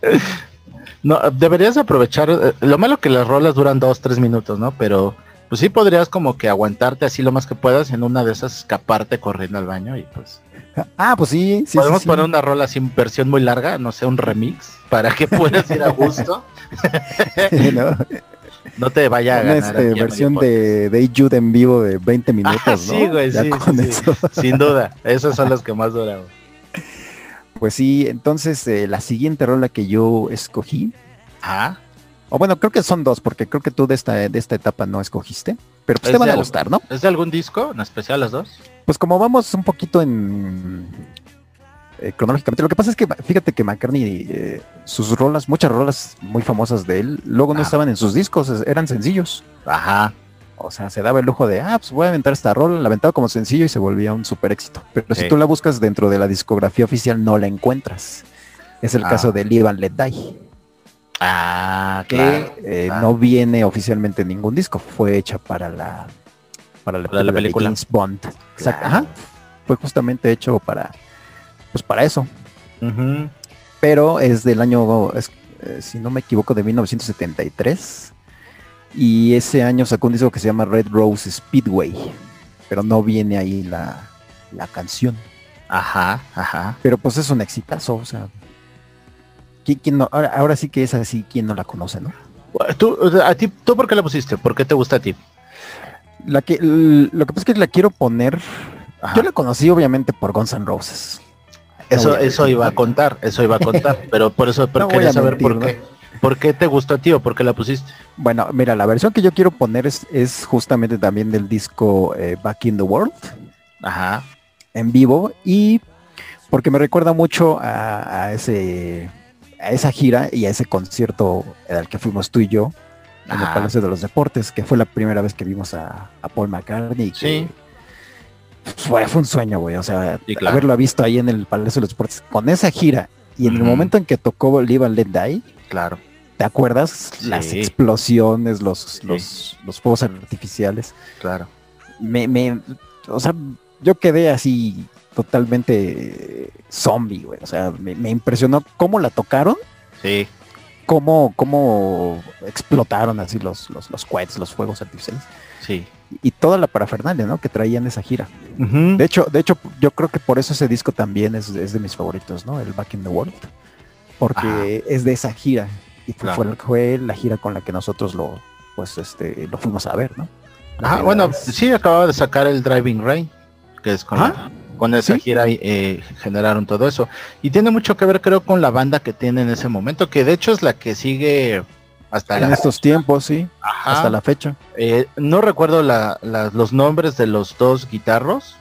No, deberías aprovechar. eh, Lo malo que las rolas duran dos, tres minutos, ¿no? Pero pues sí podrías como que aguantarte así lo más que puedas en una de esas escaparte corriendo al baño y pues. ah, pues sí, sí. Podemos sí, sí. poner una rola sin versión muy larga, no sé, un remix, para que puedas ir a gusto. ¿no? No te vaya a ganar. este, versión de Day Jude en vivo de 20 minutos, Ah, ¿no? sí, güey, Ya sí. Sin duda, esos son los que más güey. Pues sí, entonces eh, la siguiente rola que yo escogí, Ah, o bueno, creo que son dos, porque creo que tú de esta, de esta etapa no escogiste, pero pues Es te van de a gustar, ¿no? ¿es de algún disco en especial las dos? Pues como vamos un poquito en eh, cronológicamente, lo que pasa es que fíjate que McCartney, eh, sus rolas, muchas rolas muy famosas de él, luego no Ah. estaban en sus discos, eran sencillos. Ajá. O sea, se daba el lujo de, ah, pues voy a aventar esta rola, la aventaba como sencillo y se volvía un super éxito. Pero Sí. si tú la buscas dentro de la discografía oficial, no la encuentras. Es el Ah. caso de Live and Let Die, Ah, que claro. eh, claro. no viene oficialmente en ningún disco, fue hecha para la para la, Para la película de. James Bond. Claro. ajá. Fue justamente hecho para pues para eso. Pero es del año, es, eh, si no me equivoco, de 1973. Y ese año sacó un disco que se llama Red Rose Speedway, pero no viene ahí la, la canción. Ajá, ajá. Pero pues es un exitazo, o sea. ¿quién- quién no? ahora, ahora sí que es así, ¿quién no la conoce, no? ¿Tú, a ti, ¿Tú por qué la pusiste? ¿Por qué te gusta a ti? La que, l- lo que pasa es que la quiero poner. Ajá. Yo la conocí obviamente por Guns N' Roses. Eso, eso iba a contar, eso iba a contar, pero por eso pero No quería saber por qué. ¿Por qué te gustó a ti o por qué la pusiste? Bueno, mira, la versión que yo quiero poner es, es justamente también del disco eh, Back in the World. Ajá. en vivo y porque me recuerda mucho a, a ese a esa gira y a ese concierto al que fuimos tú y yo en el. Palacio de los Deportes, que fue la primera vez que vimos a, a Paul McCartney. y que Sí. Fue, fue un sueño, güey. O sea, Sí, claro. haberlo visto ahí en el Palacio de los Deportes con esa gira y en el momento en que tocó Live and Let Die, Claro. ¿te acuerdas? Sí. Las explosiones, los, los, los fuegos artificiales. Claro. me, me, o sea, yo quedé así totalmente zombie, güey. O sea, me, me impresionó cómo la tocaron, Sí. cómo, cómo explotaron así los, los, los cohetes, los fuegos artificiales Sí. Y toda la parafernalia, ¿no? Que traían esa gira. De hecho, de hecho, yo creo que por eso ese disco también es, es de mis favoritos, ¿no? El Back in the World. Porque es de esa gira. Y fue, Claro. fue la gira con la que nosotros lo, pues, este, lo fuimos a ver, ¿no? La primera bueno, vez. sí, acababa de sacar el Driving Rain, que es con, con esa Sí. gira eh, generaron todo eso. Y tiene mucho que ver, creo, con la banda que tiene en ese momento, que de hecho es la que sigue hasta En la... estos tiempos, sí, Ajá. hasta la fecha. Eh, no recuerdo la- la- los nombres de los dos guitarros,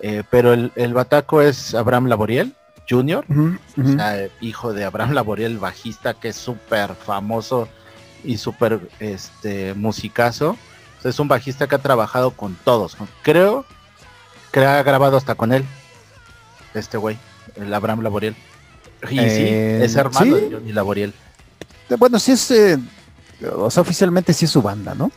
eh, pero el, el bataco es Abraham Laboriel Jr., o sea, eh, hijo de Abraham Laboriel, bajista que es súper famoso y súper este, musicazo. O sea, es un bajista que ha trabajado con todos. creo que ha grabado hasta con él, este güey, el Abraham Laboriel. Y Eh, sí, es hermano ¿sí? de Johnny Laboriel. Eh, Bueno, sí es, eh, o sea, oficialmente sí es su banda, ¿no?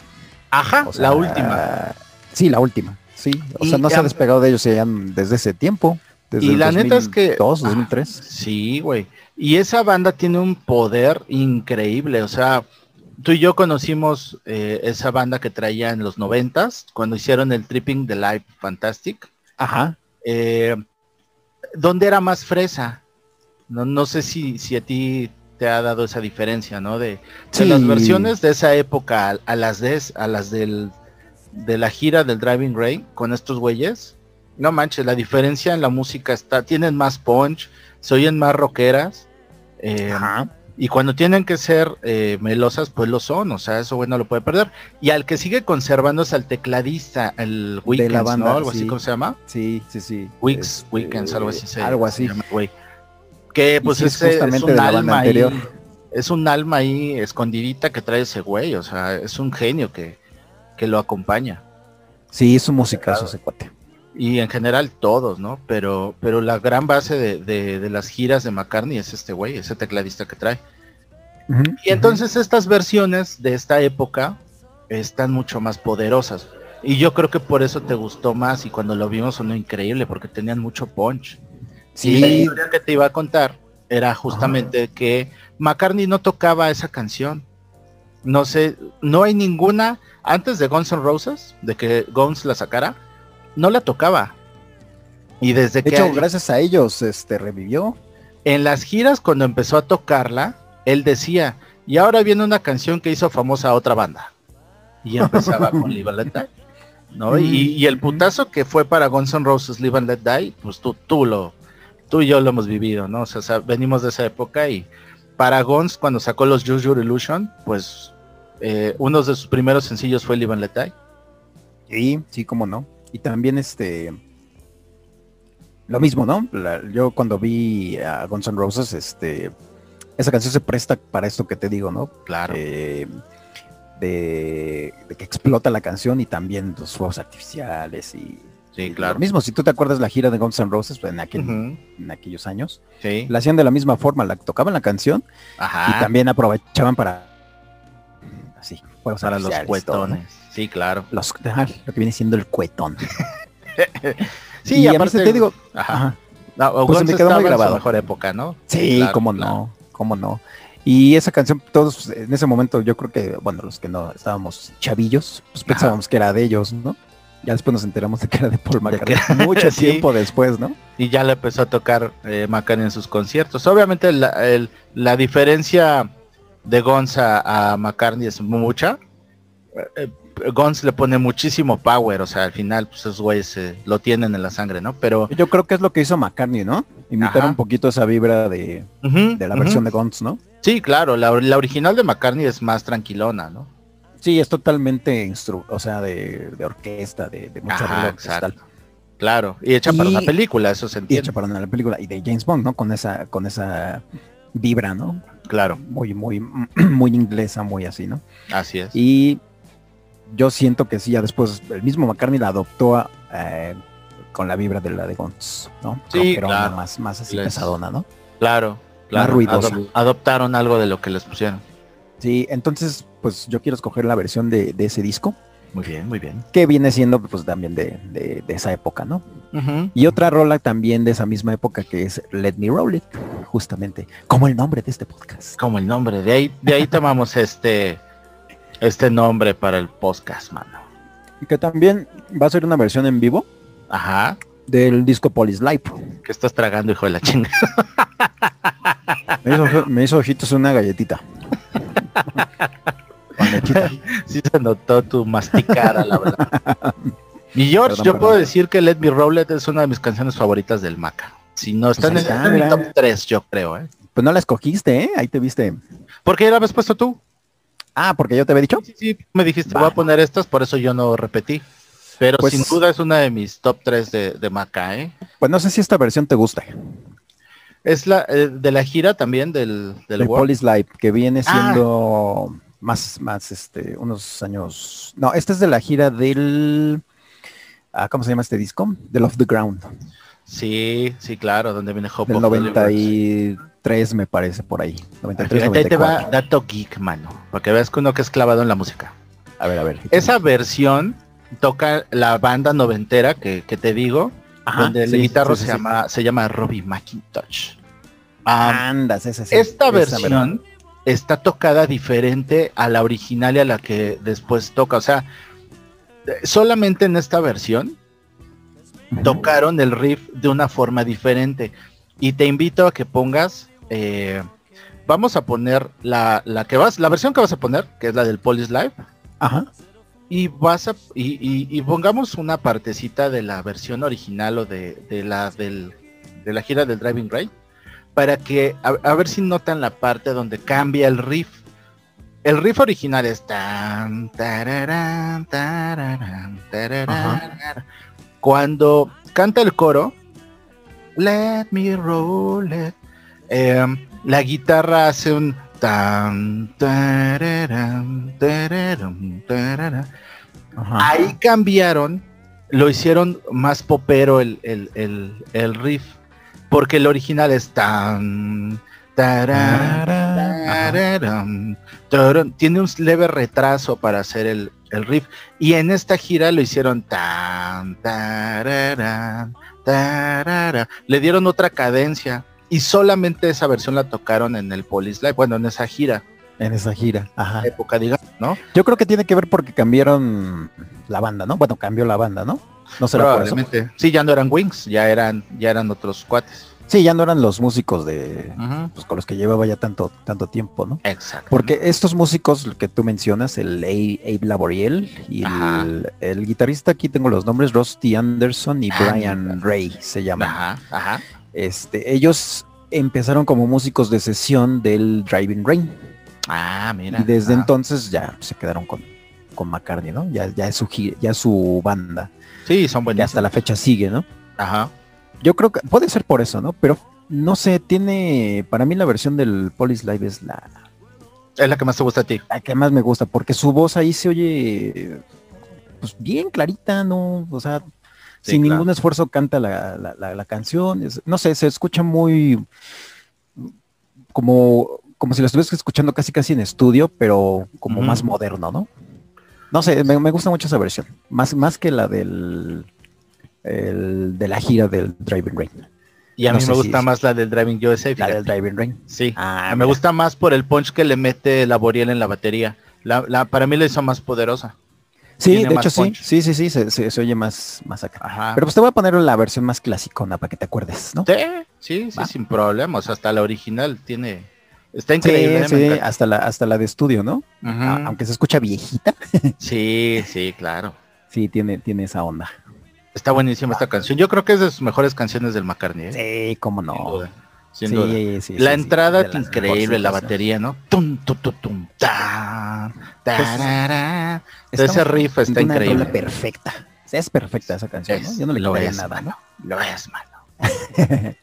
Ajá, O sea, la última. Sí, la última, sí. O Y sea, no se ha despegado de ellos ya desde ese tiempo. Desde Y el la neta es que- 2002, 2003. Sí, güey. Y esa banda tiene un poder increíble. O sea, tú y yo conocimos eh, esa banda que traía en los noventas, cuando hicieron el Tripping the Life Fantastic, Ajá. eh, donde era más fresa. No, no sé si, si a ti te ha dado esa diferencia, ¿no? De, de las versiones de esa época a, a las de, a las del, de la gira del Driving Rain con estos güeyes. No manches, la diferencia en la música está, tienen más punch, se oyen más rockeras. eh, Ajá. y cuando tienen que ser eh, melosas, pues lo son, o sea, eso güey no lo puede perder. Y al que sigue conservando es al tecladista, el Weekends, la banda, ¿no? Algo así, sí. ¿cómo se llama? Sí, sí, sí. Weeks, Este, Weekends, algo así. se- algo se así. llama, güey. Que pues es es, justamente un de la banda alma anterior. ahí, es un alma ahí escondidita que trae ese güey, o sea, es un genio que, que lo acompaña. Sí, es un musicazo ese cuate. Y en general todos, ¿no? Pero, pero la gran base de, de- de las giras de McCartney es este güey, ese tecladista que trae. Y entonces estas versiones de esta época están mucho más poderosas. Y yo creo que por eso te gustó más y cuando lo vimos sonó increíble porque tenían mucho punch. Y la Sí, historia que te iba a contar era justamente que McCartney no tocaba esa canción. No sé, no hay ninguna antes de Guns N' Roses, de que Guns la sacara, no la tocaba. Y desde de que hecho, gracias a ellos, este, revivió. en las giras cuando empezó a tocarla, él decía, y ahora viene una canción que hizo famosa a otra banda. Y empezaba con Live and Let Die. ¿no? Y, y el putazo que fue para Guns N' Roses Live and Let Die, pues tú, tú lo, tú y yo lo hemos vivido, ¿no? O sea, venimos de esa época y para Guns cuando sacó los Use Your Illusion, pues eh, uno de sus primeros sencillos fue Live and Let Die. Sí, sí, cómo no. Y también este lo mismo, ¿no? La- yo cuando vi a Guns N' Roses, este esa canción se presta para esto que te digo, ¿no? Claro. Eh, de, de que explota la canción y también los fuegos artificiales y Sí, Lo claro. mismo, si tú te acuerdas la gira de Guns N' Roses pues, en, aquel- Ujú, en aquellos años, Sí. la hacían de la misma forma, la tocaban la canción Ajá. y también aprovechaban para así, para los artificiales, todo, ¿no? cuetones. Sí, claro. Los, ajá, lo que viene siendo el cuetón. Sí, y aparte te digo, Ajá. ajá, No, Pues me quedó muy estaba en su grabado. mejor época, ¿no? sí, Claro, cómo claro. no, cómo no. Y esa canción, todos en ese momento, yo creo que, bueno, los que no estábamos chavillos, pues Ajá. pensábamos que era de ellos, ¿no? Ya después nos enteramos de que era de Paul De que- McCartney, mucho Sí. tiempo después, ¿no? Y ya le empezó a tocar eh, McCartney en sus conciertos. Obviamente la, el- la diferencia de Guns a, a McCartney es mucha. Eh, eh, Guns le pone muchísimo power, o sea, al final pues esos güeyes eh, lo tienen en la sangre, ¿no? Pero Yo creo que es lo que hizo McCartney, ¿no? Imitar Ajá. un poquito esa vibra de, de la versión de Guns, ¿no? Sí, claro, la, la original de McCartney es más tranquilona, ¿no? Sí, es totalmente instru o sea, de, de orquesta, de, de mucho Ajá, orquestal. Claro, y hecha para una película, eso se Y hecha para una película. Y de James Bond, ¿no? Con esa, con esa vibra, ¿no? Claro, Muy, muy, muy inglesa, muy así, ¿no? así es. Y yo siento que sí, ya después el mismo McCartney la adoptó a, eh, con la vibra de la de Guns, ¿no? Sí, Rockerona, claro. Más, más así Les- pesadona, ¿no? Claro, claro. ruidoso. adop- adoptaron algo de lo que les pusieron. Sí, entonces, pues yo quiero escoger la versión de, de ese disco, Muy bien, muy bien. que viene siendo pues también de, de- de esa época, ¿no? Y otra rola también de esa misma época que es Let Me Roll It, justamente, como el nombre de este podcast. Como el nombre, de ahí, de ahí tomamos este, este nombre para el podcast, mano. Y que también va a ser una versión en vivo Ajá. del disco Police Live. ¿Qué estás tragando, hijo de la chinga? Me hizo, me hizo ojitos una galletita. Con lechita. sí se notó tu masticada, la verdad. Y George, Perdón, yo perdón. puedo decir que Let Me Roll It es una de mis canciones favoritas del Maca. Si no, Pues en, está, en mi mira. top 3, yo creo, ¿eh? Pues no la escogiste, ¿eh? Ahí te viste. ¿Por qué la habías puesto tú? Ah, porque yo te había dicho. Sí, sí, me dijiste, voy a poner estas, por eso yo no repetí. Pero Pues- sin duda es una de mis top 3 de, de Maca, ¿eh? Pues no sé si esta versión te gusta. Es la eh, de la gira también del, World. Police Live, que viene Ah. siendo más, más, este, unos años. No, este es de la gira del. ah, ¿Cómo se llama este disco? Del Off the Ground. Sí, sí, claro, donde viene Hope Del of Deliverance. 93 me parece por ahí. 93, Fíjate, ahí te va 94. dato geek, mano, para que veas que uno que es clavado en la música. A ver, a ver. Esa versión toca la banda noventera que, que te digo, Ajá, donde el sí, guitarro sí, se sí. llama se llama Robbie McIntosh. Ah, Andas, esa esta esa versión está tocada diferente a la original y a la que después toca. O sea, eh, solamente en esta versión tocaron el riff de una forma diferente. Y te invito a que pongas, eh, vamos a poner la, la que vas, la versión que vas a poner, que es la del Police Live, Ajá. Y vas a, y, y- y pongamos una partecita de la versión original o de, de la del, de la gira del Driving Rain, para que, a, a ver si notan la parte donde cambia el riff. El riff original es tan, tararán, tararán, tararán. Cuando canta el coro, Let me roll it. em, la guitarra hace un tan. Ahí cambiaron, lo hicieron más popero el, el, el, el riff, porque el original es tan, tararán, tararán, tararán. tiene un leve retraso para hacer el, el riff, y en esta gira lo hicieron tan, tararán. le dieron otra cadencia. Y solamente esa versión la tocaron en el Police Live, bueno, en esa gira, En esa gira. Ajá. época, digamos, ¿no? Yo creo que tiene que ver porque cambiaron la banda, ¿no? Bueno, cambió la banda, ¿no? No será por eso. Sí, ya no eran Wings, ya eran, ya eran otros cuates. Sí, ya no eran los músicos de pues, con los que llevaba ya tanto, tanto tiempo, ¿no? Exacto. Porque estos músicos que tú mencionas, el A- Abe Laboriel y el, el guitarrista, aquí tengo los nombres, Rusty Anderson y Ah, Brian Ray se llaman. Ajá, ajá. Este, ellos empezaron como músicos de sesión del Driving Rain Ah, mira. y desde Ah, entonces ya se quedaron con, con McCartney, ¿no? Ya, ya es su ya es su banda, Sí, son buenos. hasta la fecha sigue, ¿no? Ajá. Yo creo que puede ser por eso, ¿no? Pero no sé, tiene, para mí la versión del Police Live es la, Es la que más te gusta a ti. la que más me gusta, porque su voz ahí se oye pues bien clarita, ¿no? O sea, Sí, sin claro. ningún esfuerzo canta la, la- la- la canción. es- no sé, se escucha muy como, como si lo estuvieras escuchando casi casi en estudio, pero como más moderno, ¿no? No sé, me, me gusta mucho esa versión. Más, más que la del el- de la gira del Driving Rain. Y a No mí me gusta más la del Driving USA. La fíjate. del Driving Rain. Sí. Ah, me mira. gusta más por el punch que le mete la Boriel en la batería. La, la- para mí la hizo más poderosa. Sí, de hecho sí, punch. sí, sí, sí, se, se- se oye más, más acá. Ajá. Pero pues te voy a poner la versión más clasicona para que te acuerdes, ¿no? sí, sí, Va. sin problemas. Hasta la original tiene. Está increíble. ¿eh? sí, hasta la, hasta la de estudio, ¿no? Aunque se escucha viejita, Sí, sí, claro. sí, tiene, tiene esa onda. Está buenísima esta canción. Yo creo que es de sus mejores canciones del McCartney. ¿eh? Sí, cómo no. Sin Sí, duda. sí, la sí, sí, entrada increíble, la batería, ¿no? Tum, tum, tum, tum, tan, tarara. Estamos Ese riff ante está una increíble. perfecta. Es perfecta esa canción, ¿no? Yo no le lo es, nada, ¿no? Lo es, mano.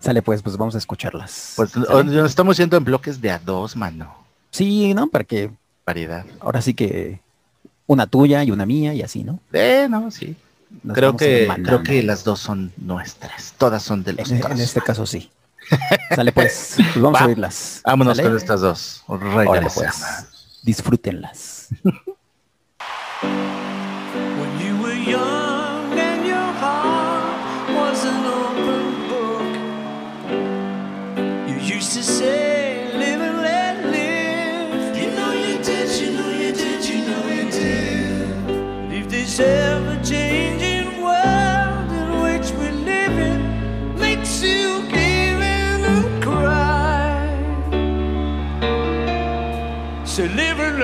Sale pues, pues vamos a escucharlas. Pues nos estamos yendo en bloques de a dos, mano. Sí, ¿no? Para que Variedad. ahora sí que una tuya y una mía y así, ¿no? Eh, no, sí. Nos creo que creo que las dos son nuestras. Todas son de los en este caso sí. Sale pues, pues vamos Va. a oírlas. Vámonos ¿Sale? con estas dos. Órale, Regresamos. pues. Disfrútenlas.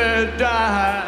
die.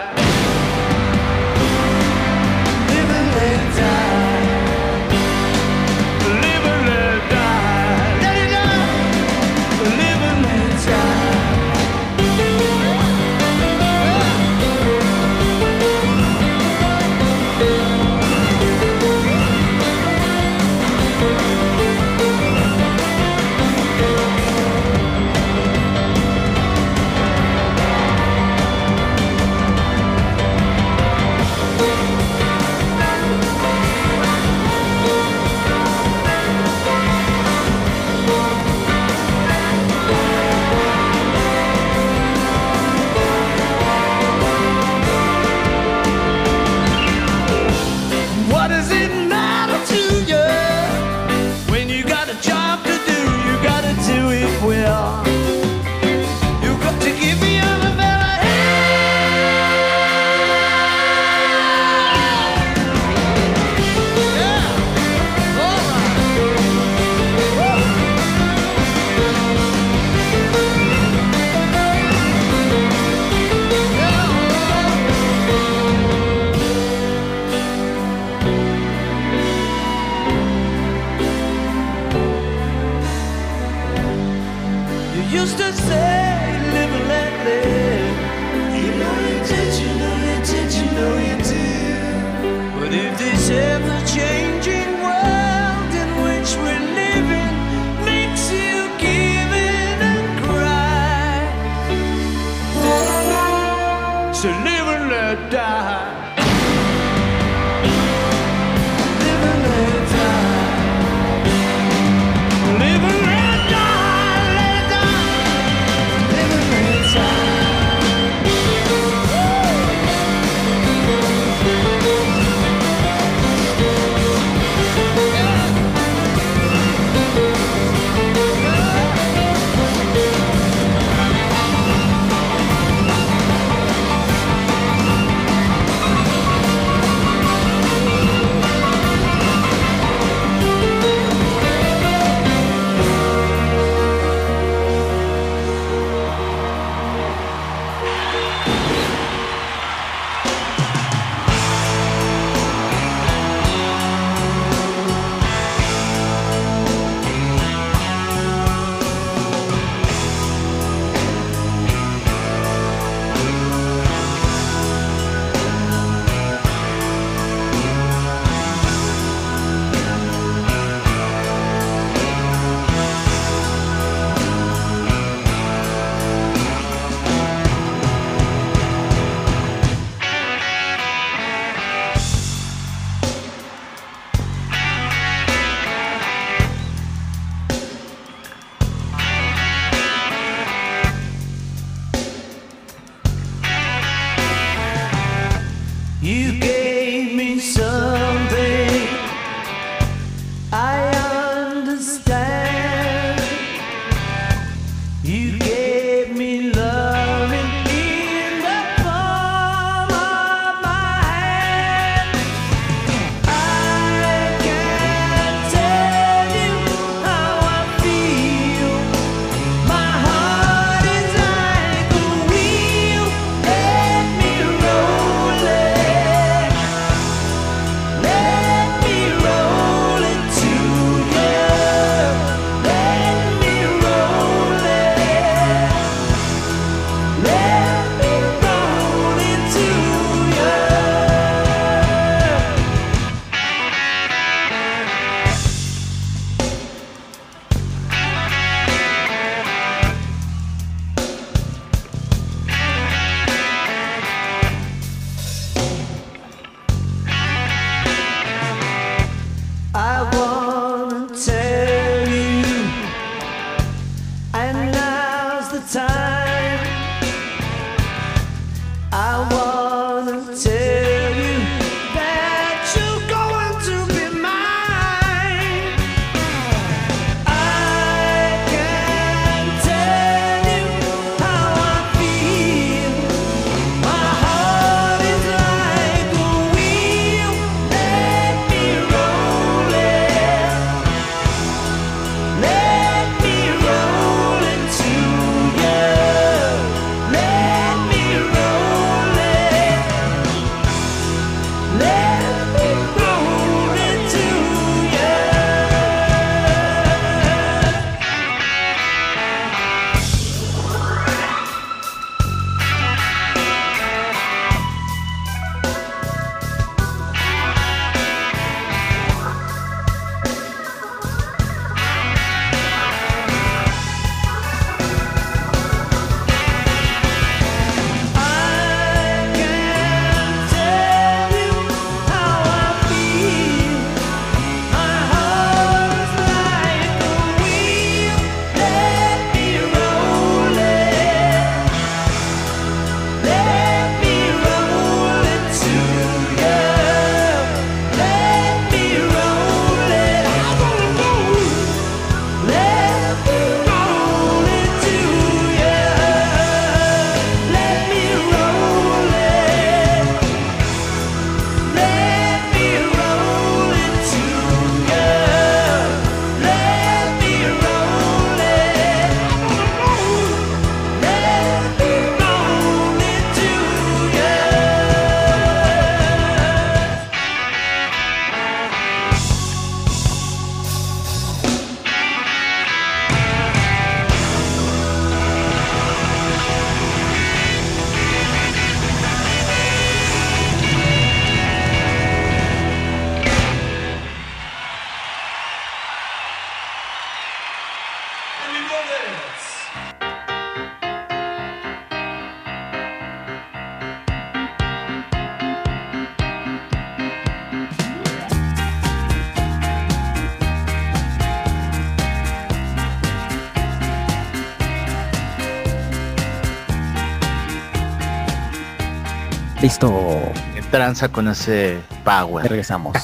Tranza con ese power, regresamos.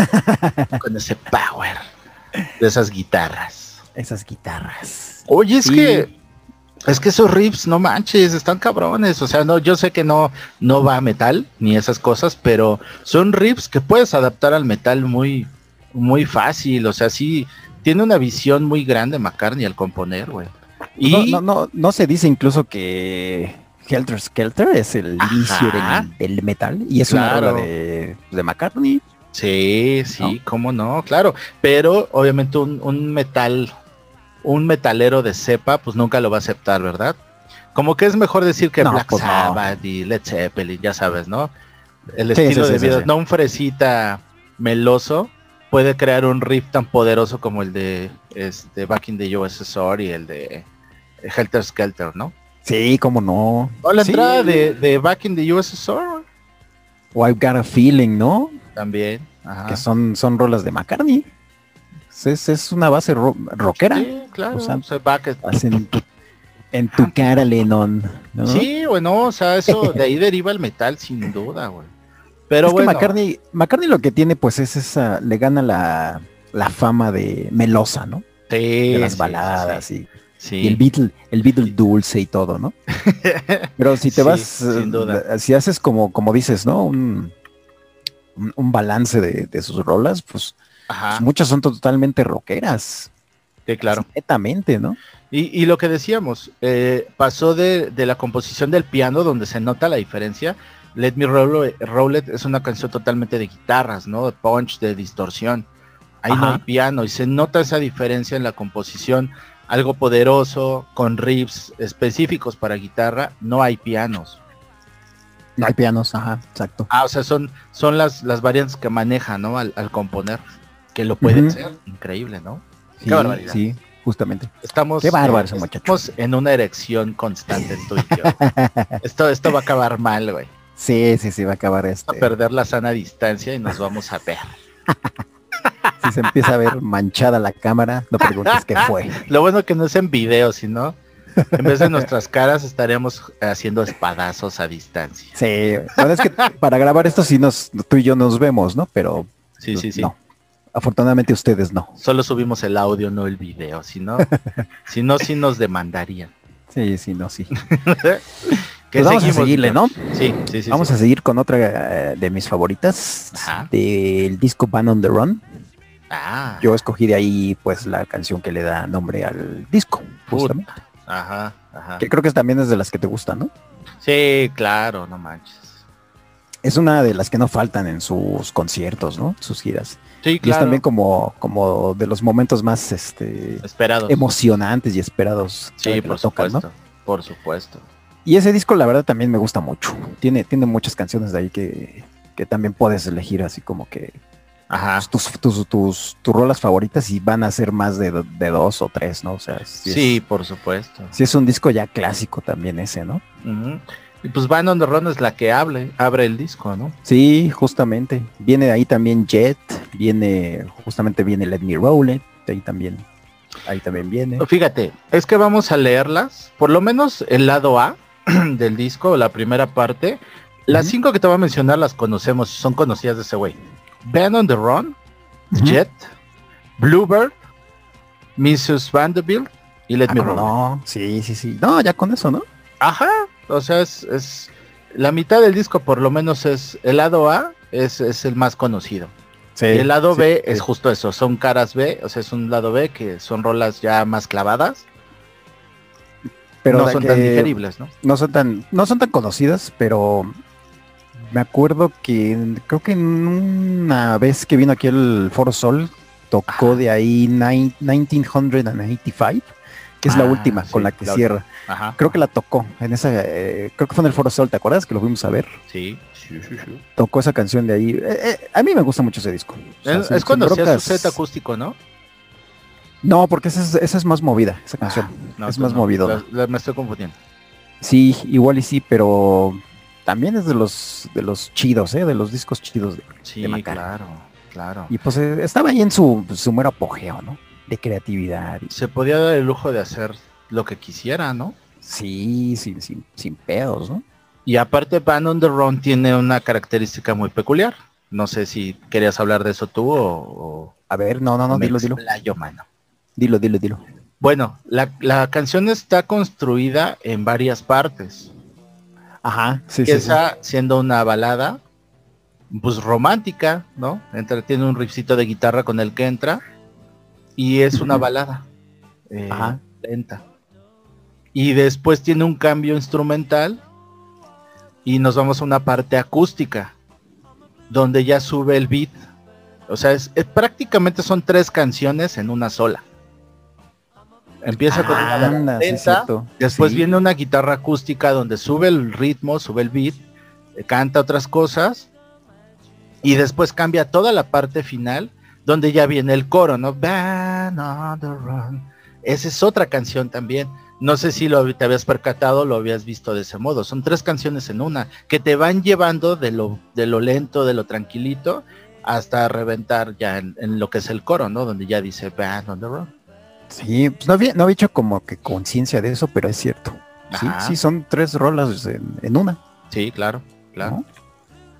con ese power de esas guitarras. Esas guitarras. Oye, es Sí. que es que esos riffs, no manches, están cabrones. O sea, no, yo sé que no, no va a metal ni esas cosas, pero son riffs que puedes adaptar al metal muy, muy fácil. O sea, sí, tiene una visión muy grande McCartney al componer, güey. Y No, no, no, no se dice incluso que Helter Skelter es el Ajá. inicio del, del metal y es una Claro. rola de, de McCartney. Sí, sí, ¿No? cómo no, claro. Pero obviamente un, un metal, un metalero de cepa, pues nunca lo va a aceptar, ¿verdad? Como que es mejor decir que No, Black pues no. Sabbath y Led Zeppelin, ya sabes, ¿no? El Sí, estilo sí, de sí, vida, no un fresita meloso, puede crear un riff tan poderoso como el de este Back in the USSR y el de Helter Skelter, ¿no? Sí, cómo no. O la Sí. entrada de, de Back in the USSR O I've Got a Feeling, ¿no? también. Ajá. Que son, son rolas de McCartney. Es, es una base ro- rockera. Sí, claro. O sea, o sea, Back- Hacen tu- en tu cara, Lennon. ¿no? Sí, bueno, o sea, eso de ahí deriva el metal sin duda, güey. Pero es bueno, que McCartney, McCartney lo que tiene, pues, es esa, le gana la, la fama de melosa, ¿no? sí, De las sí, baladas sí, y, sí. y el Beatle, el Beatle dulce y todo, ¿no? Pero si te Sí, vas, eh, si haces como, como dices, ¿no? Un, un, un balance de, de sus rolas, pues, pues, muchas son totalmente rockeras. sí, claro. Netamente, ¿no? Y, y lo que decíamos, eh, pasó de, de la composición del piano, donde se nota la diferencia. Let Me Roll, Roll It es una canción totalmente de guitarras, ¿no? De punch, de distorsión. Ahí no hay piano y se nota esa diferencia en la composición. Algo poderoso, con riffs específicos para guitarra, no hay pianos. No hay pianos, ajá, exacto. Ah, o sea, son, son las, las variantes que maneja, ¿no? Al, al componer. Que lo pueden Ujú. ser. Increíble, ¿no? Sí, barbaridad. sí, justamente. Estamos, Qué bárbaro eh, estamos en una erección constante en yo. esto, esto va a acabar mal, güey. Sí, sí, sí, va a acabar este. a perder la sana distancia y nos vamos a ver. Si se empieza a ver manchada la cámara, no preguntes qué fue. Lo bueno que no es en video, sino en vez de nuestras caras estaríamos haciendo espadazos a distancia. Sí, es que para grabar esto sí nos, tú y yo nos vemos, ¿no? Pero Sí, sí, sí. no. Afortunadamente ustedes no. Solo subimos el audio, no el video. Si no, si no, sí nos demandarían. Sí, sí, no, sí. ¿Qué Pues vamos a seguirle? ¿no? Sí, sí, sí. Vamos sí. a seguir con otra eh, de mis favoritas Ajá. del disco Ban on the Run. Ah, Yo escogí de ahí pues la canción que le da nombre al disco, justamente. ajá, ajá. Que creo que también es de las que te gustan, ¿no? Sí, claro, no manches. Es una de las que no faltan en sus conciertos, ¿no? Sus giras. Sí, Y es claro. también como, como de los momentos más este, Esperados. emocionantes y esperados. Sí, por tocan, ¿no? supuesto. Por supuesto. Y ese disco, la verdad, también me gusta mucho. Tiene, tiene muchas canciones de ahí que, que también puedes elegir así como que Ajá. pues, tus, tus, tus, tus rolas favoritas y van a ser más de, de dos o tres, ¿no? O sea, sí, Sí, Es, por supuesto. sí es un disco ya clásico también ese, ¿no? Y pues Van on the Run es la que hable, abre el disco, ¿no? Sí, justamente. Viene de ahí también Jet, viene, justamente viene Let Me Roll It, de ahí también, ahí también viene. Fíjate, es que vamos a leerlas, por lo menos el lado A del disco, la primera parte. Las cinco que te voy a mencionar las conocemos, son conocidas de ese güey. Van on the Run. Jet, Bluebird, Mrs. Vanderbilt y Let Ah, Me ¿cómo Roll. no, sí, sí, sí. No, ya con eso, ¿no? Ajá, o sea, es, es la mitad del disco por lo menos es el lado A es, es el más conocido. Sí. y el lado sí, B sí. es justo eso, son caras B, o sea, es un lado B que son rolas ya más clavadas, pero no son que tan digeribles, ¿no? no son tan, no son tan conocidas, pero me acuerdo que creo que en una vez que vino aquí el Foro Sol tocó Ajá. de ahí nine- 1985, que es la Ah, última sí, con la que la cierra. Ajá. Creo que la tocó en esa, eh, creo que fue en el Foro Sol, ¿te acuerdas? Que lo fuimos a ver. Sí, sí, sí, sí. Tocó esa canción de ahí. Eh, eh, a mí me gusta mucho ese disco. O sea, Es, sin- es cuando su broncas. set acústico, ¿no? No, porque esa es, esa es más movida, esa canción. Ah, no, es entonces más no, movido. la- la- me estoy confundiendo. Sí, igual y sí, pero también es de los de los chidos, ¿eh? De los discos chidos. de- Sí, de claro, claro. Y pues eh, estaba ahí en su, su mero apogeo, ¿no? De creatividad. y- Se podía dar el lujo de hacer lo que quisiera, ¿no? sí, sin, sin, sin pedos, ¿no? Y aparte Band on the Run tiene una característica muy peculiar. No sé si querías hablar de eso tú o... o A ver, no, no, no, me dilo, dilo. explayo, mano. Dilo, dilo, dilo. Bueno, la, la canción está construida en varias partes. Ajá, sí, sí, sí. Empieza siendo una balada, pues romántica, ¿no? Entra, tiene un riffcito de guitarra con el que entra y es una balada eh, Ajá. lenta. Y después tiene un cambio instrumental y nos vamos a una parte acústica donde ya sube el beat. O sea, es, es- prácticamente son tres canciones en una sola. Empieza con una Anda, lenta, cierto. Después Sí. viene una guitarra acústica donde sube el ritmo, sube el beat, eh, canta otras cosas y después cambia toda la parte final donde ya viene el coro, ¿no? Band on the run. Esa es otra canción también. No sé si lo te habías percatado, lo habías visto de ese modo. Son tres canciones en una que te van llevando de lo, de lo lento, de lo tranquilito, hasta reventar ya en, en lo que es el coro, ¿no? Donde ya dice Band on the run. Sí, pues no había, no había hecho como que conciencia de eso, pero es cierto. Sí, sí, son tres rolas en, en una. Sí, claro, claro. ¿no?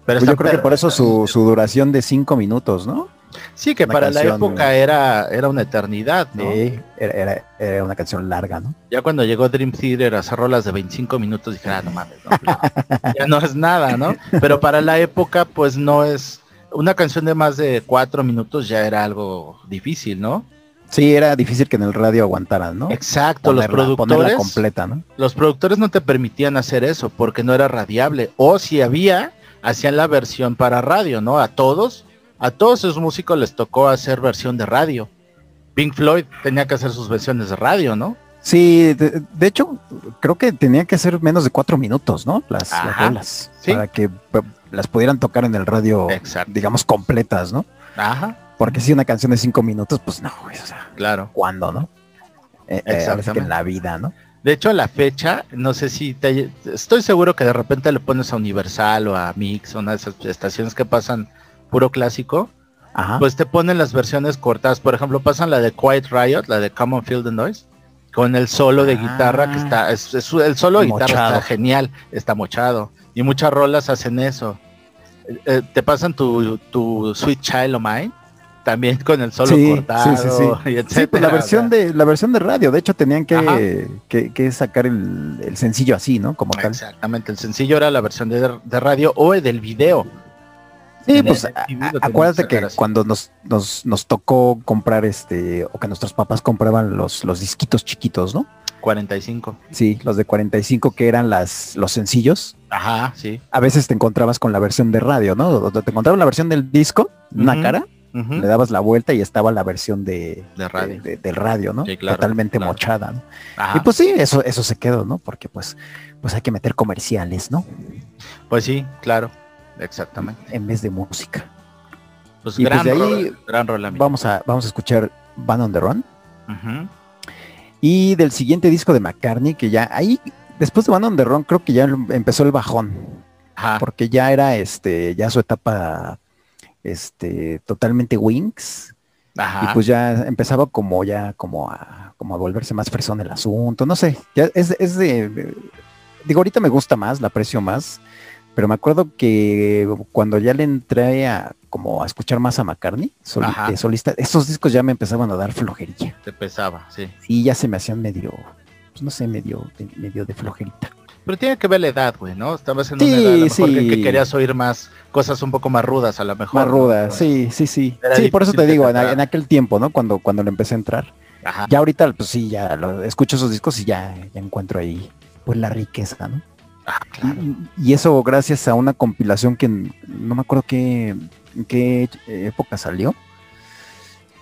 Pero Pues yo creo que por eso su, su duración de cinco minutos, ¿no? Sí, que Una para la época era, era una eternidad, ¿no? Sí, era, era- era una canción larga, ¿no? Ya cuando llegó Dream Theater a hacer rolas de 25 minutos, dije, ah, no mames, no, no, ya no es nada, ¿no? Pero para la época, pues no es... Una canción de más de cuatro minutos ya era algo difícil, ¿no? Sí, era difícil que en el radio aguantaran, ¿no? Exacto, los Ponerla- ponerla productores... completa, ¿no? Los productores no te permitían hacer eso porque no era radiable. O si había, hacían la versión para radio, ¿no? A todos, a todos esos músicos les tocó hacer versión de radio. Pink Floyd tenía que hacer sus versiones de radio, ¿no? Sí, de, de hecho, creo que tenía que ser menos de cuatro minutos, ¿no? Las, Ajá, sí. Para que p- las pudieran tocar en el radio, Exacto. digamos, completas, ¿no? Ajá, Porque si una canción de cinco minutos, pues no, güey, o sea, claro. ¿cuándo, no? Eh, eh, que Exactamente. en la vida, ¿no? De hecho, a la fecha, no sé si te, estoy seguro que de repente le pones a Universal o a Mix, una de esas estaciones que pasan puro clásico, Ajá. pues te ponen las versiones cortadas. Por ejemplo, pasan la de Quiet Riot, la de Come on Feel the Noise, con el solo de Ah. guitarra que está, es, es- el solo de guitarra está genial, está mochado. Y muchas rolas hacen eso. Eh, eh, te pasan tu, tu Sweet Child of Mine, también con el solo Sí, cortado, sí, sí, sí. y pues la o versión sea, de la versión de radio, de hecho tenían que, que, que sacar el, el sencillo así, ¿no? Como tal. Exactamente, el sencillo era la versión de, de radio o del video. Sí, En pues el a- acuérdate que cuando nos, nos, nos tocó comprar este, o que nuestros papás compraban los, los disquitos chiquitos, ¿no? 45. Sí, los de 45 que eran las, los sencillos. Ajá, sí. A veces te encontrabas con la versión de radio, ¿no? Te encontraban la versión del disco, una Ujú, le dabas la vuelta y estaba la versión de, De radio. de- del radio, ¿no? Sí, claro, Totalmente claro. mochada, ¿no? Y pues sí, eso, eso se quedó, ¿no? Porque pues, pues hay que meter comerciales, ¿no? Pues sí, claro. Exactamente. En vez de música. Pues Y pues gran de ahí gran amigo. Vamos a, vamos a escuchar Van on the Run. Y del siguiente disco de McCartney, que ya ahí, después de Van on the Run, creo que ya empezó el bajón. Ajá. Porque ya era este, ya su etapa este, totalmente Wings. Ajá. Y pues ya empezaba como ya como a, como a volverse más fresón el asunto. No sé, ya es, es de. Digo, ahorita me gusta más, la aprecio más. Pero me acuerdo que cuando ya le entré a como a escuchar más a McCartney, Ajá. de solista, estos discos ya me empezaban a dar flojerilla. Te pesaba, sí. Y ya se me hacían medio, pues no sé, medio, medio de flojerita. Pero tiene que ver la edad, güey, ¿no? Estabas en Sí, una edad a lo mejor sí. que querías oír más cosas un poco más rudas, a lo mejor. Más ¿no? ruda, sí, sí, sí. Era Sí, por eso te digo, en, aquel tiempo, ¿no? Cuando, cuando le empecé a entrar. Ajá. Ya ahorita, pues sí, ya lo, escucho esos discos y ya, ya encuentro ahí, pues la riqueza, ¿no? Ah, claro. Y, y eso gracias a una compilación que no me acuerdo qué, qué época salió,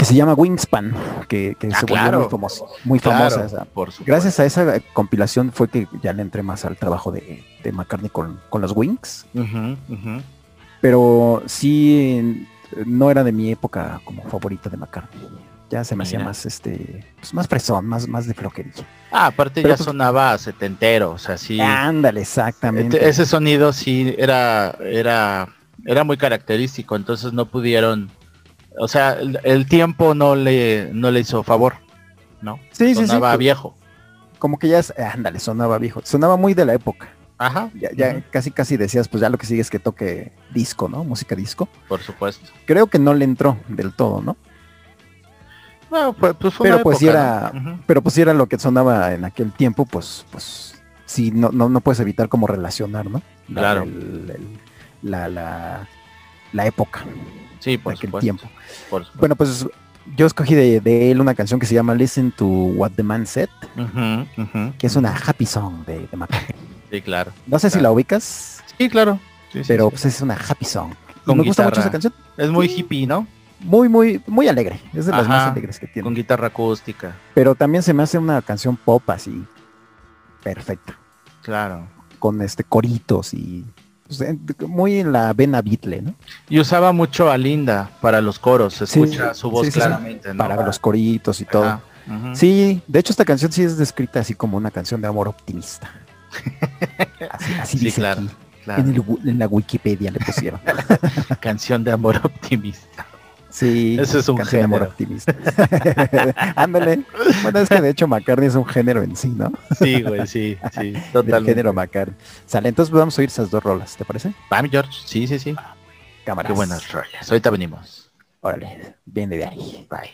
que se llama Wingspan, que, que Ah, se volvió claro. muy, famosa, muy Claro, famosa por. Gracias a esa compilación fue que ya le entré más al trabajo de, de McCartney con, con los Wings, pero sí no era de mi época como favorita de McCartney. Ya se me hacía más este, pues más fresón, más, más de flojerilla. Ah, aparte Pero ya pues- sonaba setentero, o sea, sí. Ándale, exactamente. Este- Ese sonido sí era, era, era muy característico, entonces no pudieron, o sea, el, el tiempo no le, no le hizo favor, ¿no? sí, sí, sí. Sonaba viejo. Como que ya, es- ándale, sonaba viejo. Sonaba muy de la época. Ajá. Ya, casi casi decías, pues ya lo que sigue es que toque disco, ¿no? Música disco. Por supuesto. Creo que no le entró del todo, ¿no? Bueno, pues, pues fue Pero una pues sí época, era, ¿no? Pero pues era lo que sonaba en aquel tiempo, pues, pues sí, no, no, no puedes evitar como relacionar, ¿no? La, Claro. el- el- la, la, la época Sí, por aquel supuesto. tiempo. por. Bueno, pues yo escogí de, de él una canción que se llama Listen to What the Man Said, que es una happy song de, de McCartney. Sí, claro. No sé si la ubicas, Sí, claro. Sí, pero sí. pues es una happy song. Con me gusta mucho esa canción. Es muy sí. hippie, ¿no? Muy, muy, muy alegre. Es de las más alegres que tiene. Con guitarra acústica. Pero también se me hace una canción pop así. Perfecta. Claro. Con este coritos y pues, muy en la vena Beatle, ¿no? Y usaba mucho a Linda para los coros. Se Sí, escucha su voz sí, sí, sí. claramente, ¿no? Para los coritos y todo. Ujú. Sí, de hecho esta canción sí es descrita así como una canción de amor optimista. Así, así Sí, dice claro, aquí. claro. En, el en la Wikipedia le pusieron. Canción de amor optimista. Sí, Ese es un de amor género. optimista. Ándale. Bueno, es que de hecho McCartney es un género en sí, ¿no? Sí, güey, sí, sí. Género McCartney. Sale, entonces vamos a oír esas dos rolas, ¿te parece? Pam, George. Sí, sí, sí. Cámaras. Qué buenas rolas. Ahorita venimos. Órale, viene de ahí. Bye.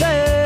Man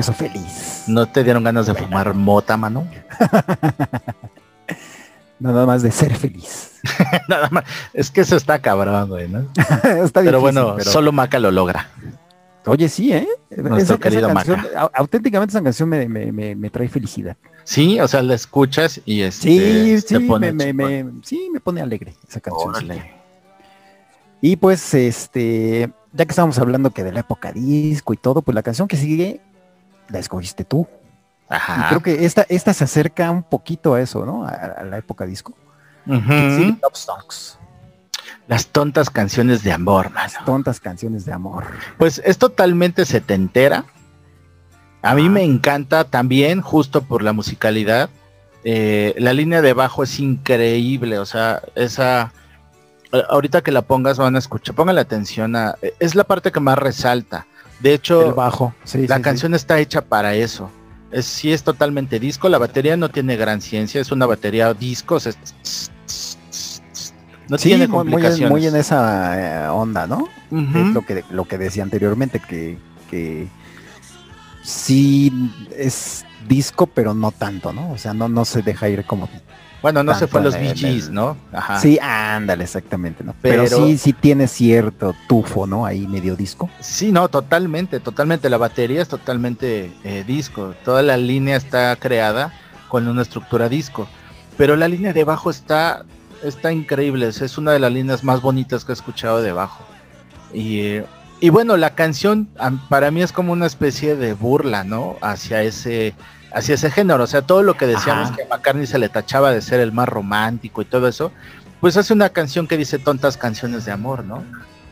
puso feliz. ¿No te dieron ganas de fumar mota, mano? Nada más de ser feliz. Nada más. Es que eso está cabrón, güey, ¿no? Está Pero difícil, bueno, pero- solo Maca lo logra. Oye, sí, ¿eh? Nuestro querido canción, Maca. au- auténticamente esa canción me, me- me- me trae felicidad. Sí, o sea, la escuchas y este, Sí, te sí, pone me, me- chingón. me- sí, me pone alegre esa canción. Y pues, este, ya que estábamos hablando que de la época disco y todo, pues la canción que sigue la escogiste tú. Y Ajá. creo que esta, esta se acerca un poquito a eso, ¿no? A, a la época disco. Sí, Love Songs. Las tontas canciones de amor, mano. Tontas canciones de amor. Pues es totalmente setentera. A mí Ah. me encanta también, justo por la musicalidad. Eh, la línea de bajo es increíble, o sea, esa... Ahorita que la pongas van a escuchar, póngale atención a... Es la parte que más resalta. De El hecho, bajo. Sí, la sí, sí. canción está hecha para eso. Es, sí es totalmente disco, la batería no tiene gran ciencia, es una batería disco, es- no tiene muy, muy en, complicaciones. muy en esa eh, onda, ¿no? Es lo que, lo que decía anteriormente, que, que sí es disco, pero no tanto, ¿no? O sea, no, no se deja ir como... Bueno, no se fue a los Gees, ¿no? Ajá. Sí, ándale, exactamente, ¿no? Pero, Pero- sí, sí tiene cierto tufo, ¿no? Ahí medio disco. Sí, no, totalmente, totalmente. La batería es totalmente eh, disco. Toda la línea está creada con una estructura disco. Pero la línea de bajo está, está increíble. Es una de las líneas más bonitas que he escuchado de bajo. Y, eh, y bueno, la canción para mí es como una especie de burla, ¿no? Hacia ese, hacia ese género. O sea, todo lo que decíamos Ajá. que a McCartney se le tachaba de ser el más romántico y todo eso. Pues hace una canción que dice tontas canciones de amor, ¿no?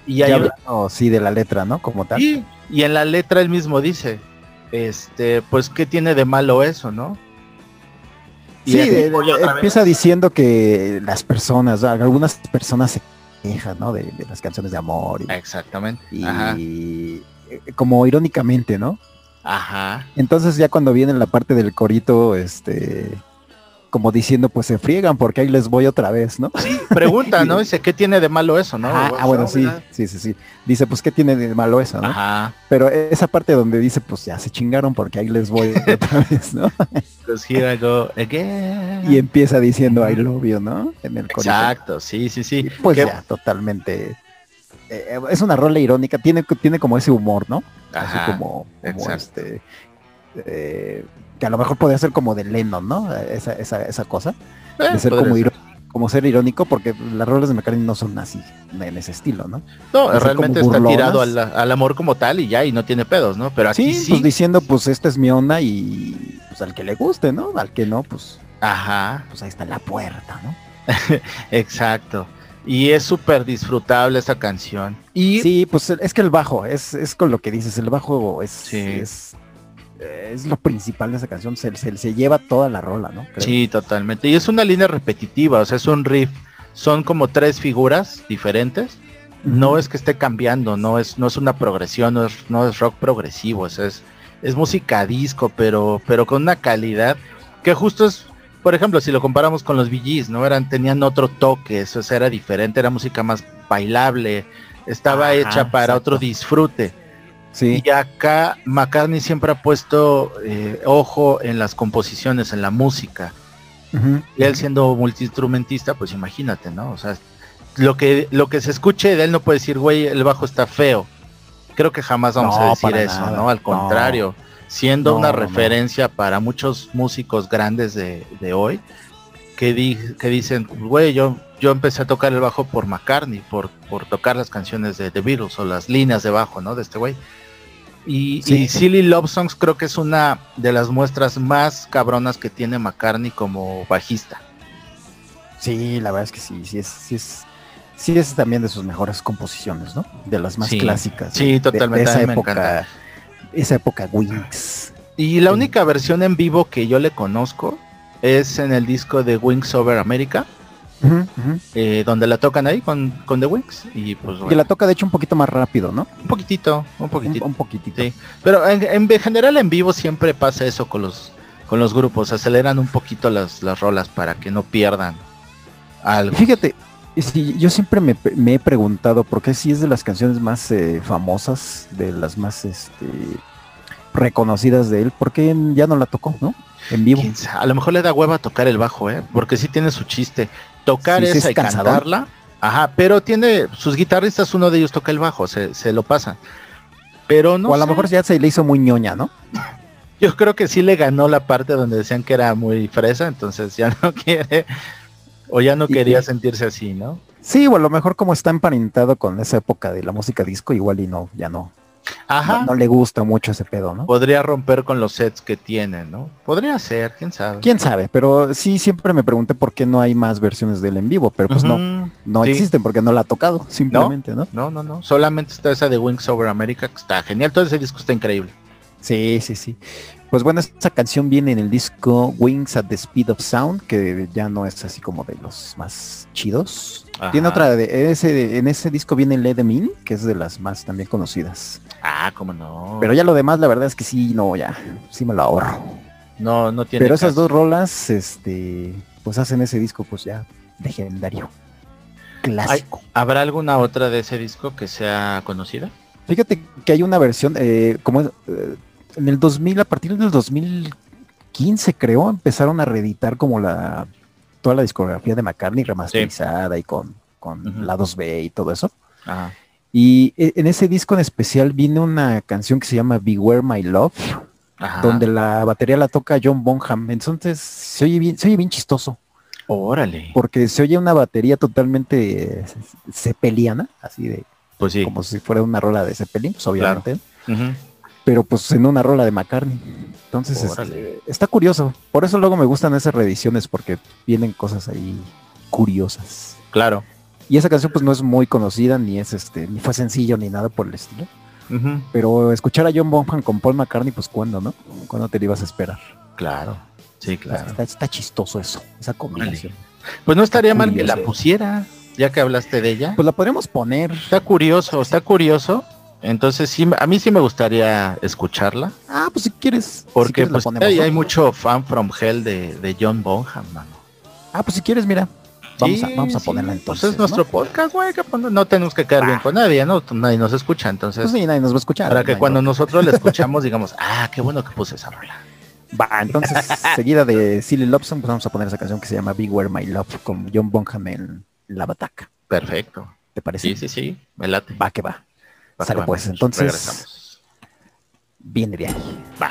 Y hay hablando, sí, de la letra, ¿no? Como tal. y, y en la letra él mismo dice, este, pues qué tiene de malo eso, ¿no? Y Sí, empieza diciendo que las personas, algunas personas se quejan, ¿no? De, de las canciones de amor y, Exactamente. y, Ajá. eh, como irónicamente, ¿no? Ajá. Entonces ya cuando viene la parte del corito, este, como diciendo, pues se friegan porque ahí les voy otra vez, ¿no? Sí, pregunta, ¿no? Dice, ¿qué tiene de malo eso, no? ah, ah, bueno, sí, ¿verdad? sí, sí, sí. Dice, pues qué tiene de malo eso, ¿no? Ajá. Pero esa parte donde dice, pues ya se chingaron porque ahí les voy otra vez, ¿no? Pues here I go again. Y empieza diciendo I love you, ¿no? En el corito. Exacto, sí, sí, sí. Y pues ya, totalmente. Eh, es una rola irónica, tiene, tiene como ese humor, ¿no? Ajá, Así como, como este. eh, que a lo mejor podría ser como de Lennon, ¿no? Esa, esa, esa cosa. Eh, De ser como, ser. iró- como ser irónico, porque las rolas de McCartney no son así, en ese estilo, ¿no? No, así realmente está tirado al, al amor como tal y ya, y no tiene pedos, ¿no? Pero aquí Sí, sí. pues diciendo, pues esta es mi onda y pues al que le guste, ¿no? Al que no, pues, Ajá, pues ahí está la puerta, ¿no? exacto. Y es súper disfrutable esta canción. Y Sí, pues es que el bajo, es, es con lo que dices, el bajo es, Sí. es, es lo principal de esa canción, se, se, se lleva toda la rola, ¿no? Creo. Sí, totalmente. Y es una línea repetitiva, o sea, es un riff. Son como tres figuras diferentes. No es que esté cambiando, no es, no es una progresión, no es, no es rock progresivo, o sea, es, es música disco, pero, pero con una calidad que justo es, por ejemplo, si lo comparamos con los VGs, ¿no? Eran, tenían otro toque, eso era diferente, era música más bailable, estaba Ajá, hecha para exacto. otro disfrute. Sí, Y acá McCartney siempre ha puesto eh, ojo en las composiciones, en la música. ujú. Y él siendo multiinstrumentista, pues imagínate, ¿no? O sea, lo que, lo que se escuche de él no puede decir, güey, el bajo está feo. Creo que jamás vamos No, a decir eso, nada. ¿no? Al No. Siendo No, una no, no. referencia para muchos músicos grandes de, de hoy, que, di- que dicen, güey, yo, yo empecé a tocar el bajo por McCartney, por, por tocar las canciones de The Beatles o las líneas de bajo, ¿no? De este güey. Y, Sí. y Silly Love Songs creo que es una de las muestras más cabronas que tiene McCartney como bajista. Sí, la verdad es que sí, sí es, sí es, sí es también de sus mejores composiciones, ¿no? De las más Sí, clásicas. sí, de- totalmente, De, esa época. Esa época Wings. Y la única versión en vivo que yo le conozco es en el disco de Wings Over America, eh, donde la tocan ahí con, con The Wings. Y pues Que bueno, la toca de hecho un poquito más rápido, ¿no? un poquitito, un Un, poquitito. un poquitito. Sí. Pero en, en general en vivo siempre pasa eso con los con los grupos, aceleran un poquito las, las rolas para que no pierdan algo. Fíjate, sí, yo siempre me, me he preguntado por qué si es de las canciones más eh, famosas, de las más este, reconocidas de él, ¿por qué ya no la tocó, no? En vivo. A lo mejor le da hueva tocar el bajo, ¿eh? Porque sí tiene su chiste. Tocar Sí, sí esa es y cantarla. Ajá, pero tiene sus guitarristas, uno de ellos toca el bajo, se, se lo pasa. Pero no o a lo sé, mejor ya se le hizo muy ñoña, ¿no? yo creo que sí le ganó la parte donde decían que era muy fresa, entonces ya no quiere o ya no quería y- sentirse así, ¿no? Sí, o a lo mejor como está emparentado con esa época de la música disco, igual y no, ya no. Ajá. No, no le gusta mucho ese pedo, ¿no? Podría romper con los sets que tiene, ¿no? Podría ser, quién sabe. Quién sabe, pero sí siempre me pregunté por qué no hay más versiones de él en vivo, pero pues no, no Sí. existen porque no la ha tocado, simplemente, ¿no? No, no, no. Solamente está esa de Wings Over America, que está genial. Todo ese disco está increíble. Sí, sí, sí. Pues bueno, esta canción viene en el disco Wings at the Speed of Sound, que ya no es así como de los más chidos. Ajá. Tiene otra de ese, en ese disco viene Let Them In, que es de las más también conocidas. Ah, cómo no. Pero ya lo demás, la verdad es que sí, no, ya, sí me lo ahorro. no, no tiene. Pero esas caso. dos rolas, este, pues hacen ese disco, pues ya, legendario. Clásico. ¿Habrá alguna otra de ese disco que sea conocida? Fíjate que hay una versión, eh, como es, eh, en el 2000, a partir del 2015 creo, empezaron a reeditar como la toda la discografía de McCartney remasterizada y con, con lados B y todo eso. Ajá. Y eh, en ese disco en especial viene una canción que se llama Beware My Love, Ajá. donde la batería la toca John Bonham. Entonces se oye bien, se oye bien chistoso, Órale. porque se oye una batería totalmente cepeliana, así de Pues sí. como si fuera una rola de Zeppelin, pues obviamente. Ujú. Pero pues en una rola de McCartney. Entonces este, está curioso. Por eso luego me gustan esas reediciones porque vienen cosas ahí curiosas. Claro. Y esa canción pues no es muy conocida ni es este ni fue sencillo ni nada por el estilo. Pero escuchar a John Bonham con Paul McCartney pues cuándo, ¿no? ¿Cuándo te lo ibas a esperar? Claro. Sí, claro. Está, está chistoso eso, esa combinación. Pues no estaría mal que la pusiera, ya que hablaste de ella. Pues la podríamos poner. Está curioso, está curioso. Entonces sí, a mí sí me gustaría escucharla. Ah, pues si quieres. si Porque quieres pues, ponemos, hay, mucho fan from hell de, de John Bonham, mano. Ah, pues si quieres, mira. Vamos, a, vamos a sí, ponerla pues entonces. es nuestro ¿no? podcast, güey. que pues, no tenemos que quedar bien con nadie, ¿no? Nadie nos escucha, entonces. Pues sí, nadie nos va a escuchar. para que cuando nosotros la escuchamos digamos, ah, qué bueno que puse esa rola. Va, entonces, seguida de Silly Lobson, pues vamos a poner esa canción que se llama Big Where My Love con John Bonham en la bataca. Perfecto. ¿Te parece? Sí, sí, sí, me late. Va que va. Sale pues, entonces Regresamos. viene de. Va.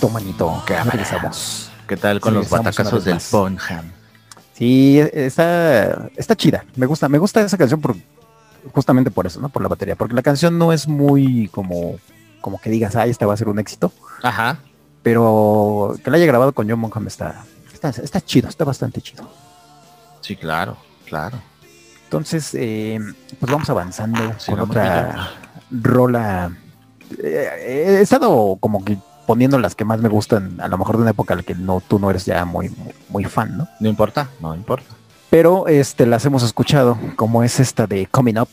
Listo, manito. Cámara. Regresamos. ¿Qué tal con Sí, los batacazos del. Bonham? Sí, está, está chida. Me gusta, me gusta esa canción por justamente por eso, ¿no? Por la batería. Porque la canción no es muy como, como que digas, ay, esta va a ser un éxito. Ajá. Pero que la haya grabado con John Bonham está, está, está chido, está bastante chido. Sí, claro, claro. Entonces, eh, pues vamos avanzando con Sigamos otra rola. Eh, he estado como que poniendo las que más me gustan, a lo mejor de una época en la que no, tú no eres ya muy, muy, muy fan, ¿no? No importa, no importa. Pero este las hemos escuchado, como es esta de Coming Up,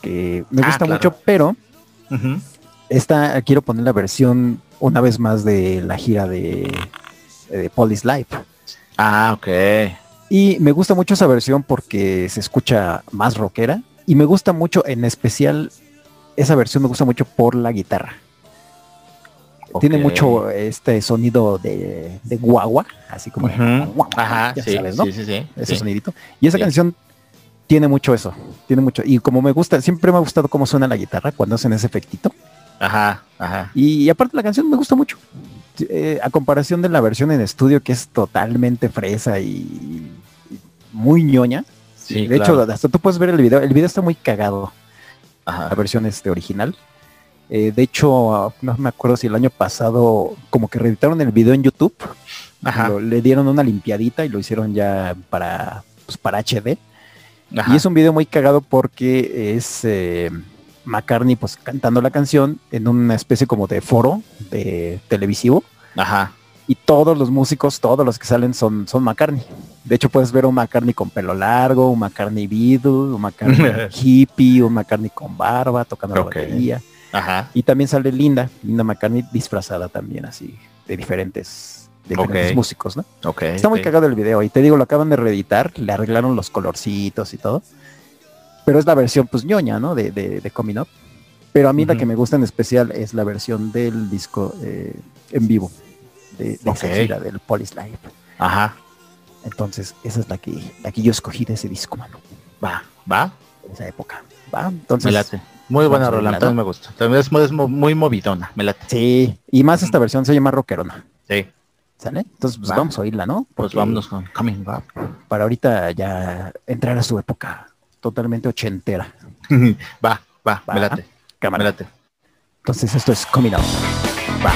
que me Ah, gusta claro. mucho, pero esta quiero poner la versión una vez más de la gira de, de Police Live. Ah, ok. Y me gusta mucho esa versión porque se escucha más rockera. Y me gusta mucho, en especial, esa versión me gusta mucho por la guitarra. Tiene mucho este sonido de, de guagua, así como de Ujú. guau, Ajá, ya sí, sabes, ¿no? sí, sí, sí. Ese sonidito. Y esa canción tiene mucho eso, tiene mucho. Y como me gusta, siempre me ha gustado cómo suena la guitarra cuando hacen ese efectito. Ajá, ajá. Y, y aparte la canción me gusta mucho. Eh, a comparación de la versión en estudio que es totalmente fresa y, y muy ñoña. Sí, de claro. hecho, hasta tú puedes ver el video. El video está muy cagado, Ajá. la versión este original. Eh, de hecho, no me acuerdo si el año pasado como que reeditaron el video en YouTube. Ajá. Lo- le dieron una limpiadita y lo hicieron ya para, pues, para HD. Ajá. Y es un video muy cagado porque es eh, McCartney pues cantando la canción en una especie como de foro de televisivo Ajá. y todos los músicos, todos los que salen son, son McCartney. De hecho puedes ver un McCartney con pelo largo, un McCartney Beatle, un McCartney hippie, un McCartney con barba tocando la batería. Ajá. Y también sale Linda, Linda McCartney disfrazada también así de diferentes, de diferentes músicos, ¿no? Está muy cagado el video y te digo, lo acaban de reeditar, le arreglaron los colorcitos y todo. Pero es la versión pues ñoña, ¿no? De, de, de Coming Up. Pero a mí la que me gusta en especial es la versión del disco eh, en vivo, de, de gira del Police Live. Ajá. Entonces, esa es la que, la que yo escogí de ese disco, mano, Va, va. de esa época. ¿Va? Entonces, Me late. Muy buena rola, también me gusta. También es, muy- es mo- muy movidona, me late. sí, y más esta versión se llama Rockerona, Sí. ¿sale? Entonces, pues Va. vamos a oírla, ¿no? Pues vámonos con Coming Up. Para ahorita ya entrar a su época totalmente ochentera. va, va, Va. me late. Me Cámara. late. Entonces esto es Coming Out. Va.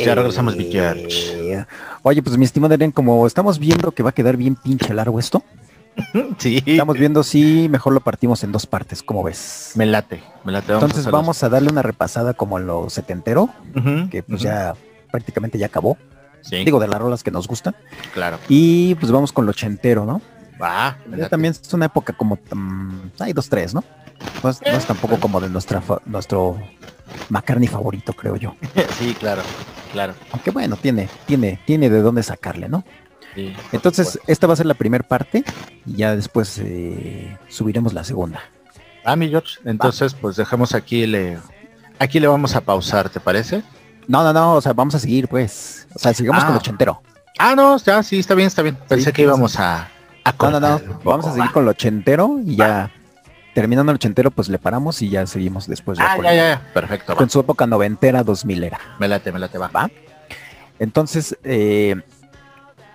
Pues ya regresamos, Big Eh. Oye, pues mi estimado Adrián, como estamos viendo que va a quedar bien pinche largo esto, Sí, estamos viendo si mejor lo partimos en dos partes, ¿cómo ves? me late, me late. Vamos Entonces vamos a darle una repasada como en lo setentero, que pues ya prácticamente ya acabó. Sí, Digo, de las rolas que nos gustan. claro. Y pues vamos con lo ochentero, ¿no? Me Ya también es una época como... mm, hay dos, tres, ¿no? No es, no es tampoco como de nuestra nuestro McCartney favorito, creo yo. Sí, claro, claro. Aunque bueno, tiene, tiene, tiene de dónde sacarle, ¿no? Sí, Entonces, esta va a ser la primera parte y ya después eh, subiremos la segunda. Ah, mi George. Entonces, pues dejamos aquí le. Aquí le vamos a pausar, ¿te parece? No, no, no, o sea, vamos a seguir, pues. O sea, sigamos Ah. con lo ochentero. Ah, no, ya, sí, está bien, está bien. Pensé Sí, que íbamos a. a No, no, no, vamos a seguir con lo ochentero y ya terminando el ochentero, pues le paramos y ya seguimos después ya Ah, ya, ya, ya. Perfecto. va. con su época noventera, dos milera. Me late, me late, va. ¿Va? Entonces, eh,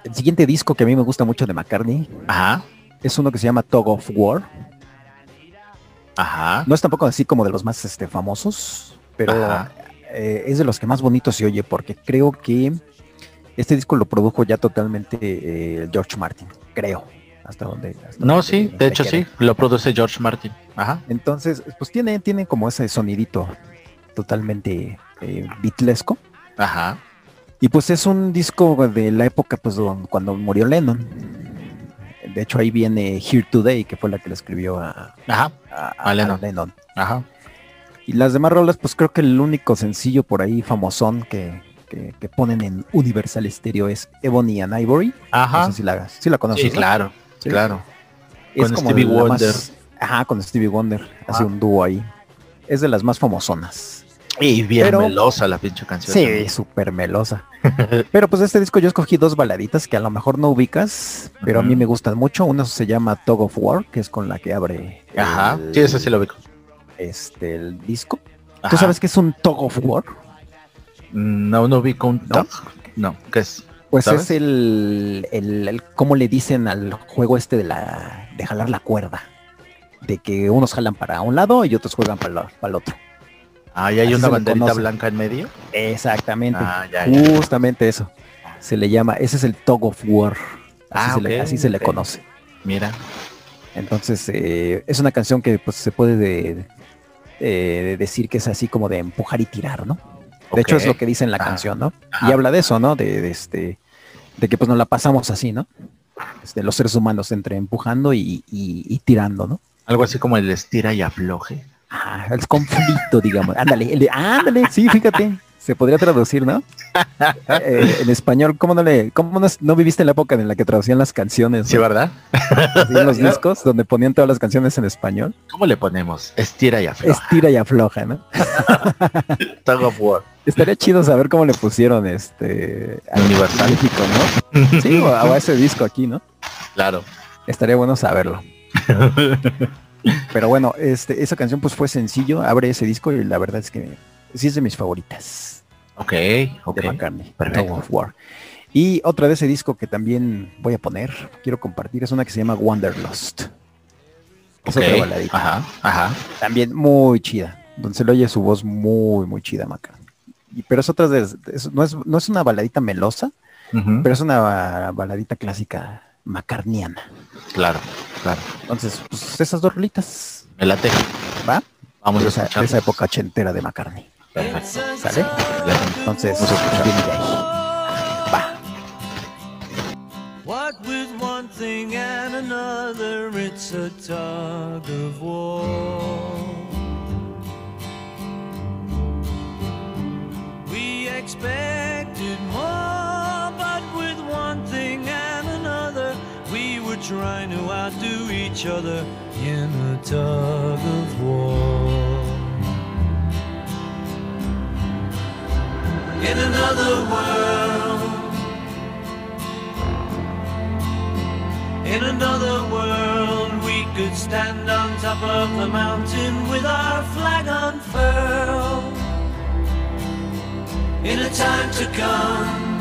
el siguiente disco que a mí me gusta mucho de McCartney Ajá, es uno que se llama Tug of War. ajá. No es tampoco así como de los más este, famosos, pero eh, es de los que más bonitos se oye porque creo que este disco lo produjo ya totalmente eh, George Martin, creo. Hasta donde. hasta No, donde sí, de hecho quede. sí. Lo produce George Martin. Ajá. Entonces, pues tiene, tiene como ese sonidito totalmente eh, beatlesco. Ajá. Y pues es un disco de la época pues cuando murió Lennon. De hecho ahí viene Here Today, que fue la que le escribió a, Ajá. a- A Lennon. a Lennon. Ajá. Y las demás rolas, pues creo que el único sencillo por ahí famosón que, que- que ponen en Universal Stereo es Ebony and Ivory. Ajá. No sé si la, si la conoces. Sí, ¿no? Claro. Sí. Claro. Es con como Stevie la más- Wonder. ajá, con Stevie Wonder. Hace Ah. un dúo ahí. Es de las más famosonas. Y bien Pero- melosa la pinche canción. Sí, súper melosa. pero pues de este disco yo escogí dos baladitas que a lo mejor no ubicas, pero a mí me gustan mucho. Una se llama Tug of War, que es con la que abre Ajá. el, Sí, eso sí lo ubico. este, el disco. Ajá. ¿Tú sabes qué es un Tug of War? No, no ubico un ¿No? tug. No, ¿qué es? Pues ¿Sabes? es el, el, el- ¿cómo le dicen al juego este de la de jalar la cuerda? De que unos jalan para un lado y otros juegan para, la- para el otro. Ah, y hay Así una banderita conoce. blanca en medio. Exactamente. Ah, ya, ya. Justamente eso. Se le llama, ese es el Tug of War. Así, Ah, se, le, se conoce. Mira. Entonces, eh, es una canción que pues se puede de- eh, decir que es así como de empujar y tirar, ¿no? De hecho, es lo que dice en la Ah. canción, ¿no? Y habla de eso, ¿no? De, de este, de que pues nos la pasamos así, ¿no? Este, los seres humanos entre empujando y, y- y tirando, ¿no? Algo así como el estira y afloje. Ah, el conflicto, digamos. Ándale, el de- ándale, sí, fíjate. Se podría traducir, ¿no? Eh, en español, ¿cómo no le, cómo no, no viviste la época en la que traducían las canciones? Sí, ¿no? ¿verdad? Así en los discos donde ponían todas las canciones en español. ¿Cómo le ponemos? Estira y afloje. Estira y afloja, ¿no? Tug of War. Estaría chido saber cómo le pusieron este a Universal. México, ¿no? Sí, o a, ese disco aquí, ¿no? Claro. Estaría bueno saberlo. Pero bueno, este, esa canción pues fue sencillo, abre ese disco y la verdad es que sí es de mis favoritas Ok, ok. de McCartney, perfecto. Of War. Y otra de ese disco que también voy a poner, quiero compartir, es una que se llama Wanderlust. Es otra baladita. Ajá, ajá. También muy chida, donde se le oye su voz muy, muy chida, McCartney. Y, pero es otra de, es- no, es, no es una baladita melosa, pero es una baladita clásica macarniana. Claro, claro. Entonces, pues esas dos rolitas, Me late. ¿va? Vamos de a esa, escuchar. época ochentera de McCartney. Perfecto. ¿Sale? Entonces, viene de ahí. Va. What with one thing and another, it's a tug of war. Other in a tug of war. In another world. In another world, we could stand on top of the mountain with our flag unfurled. In a time to come,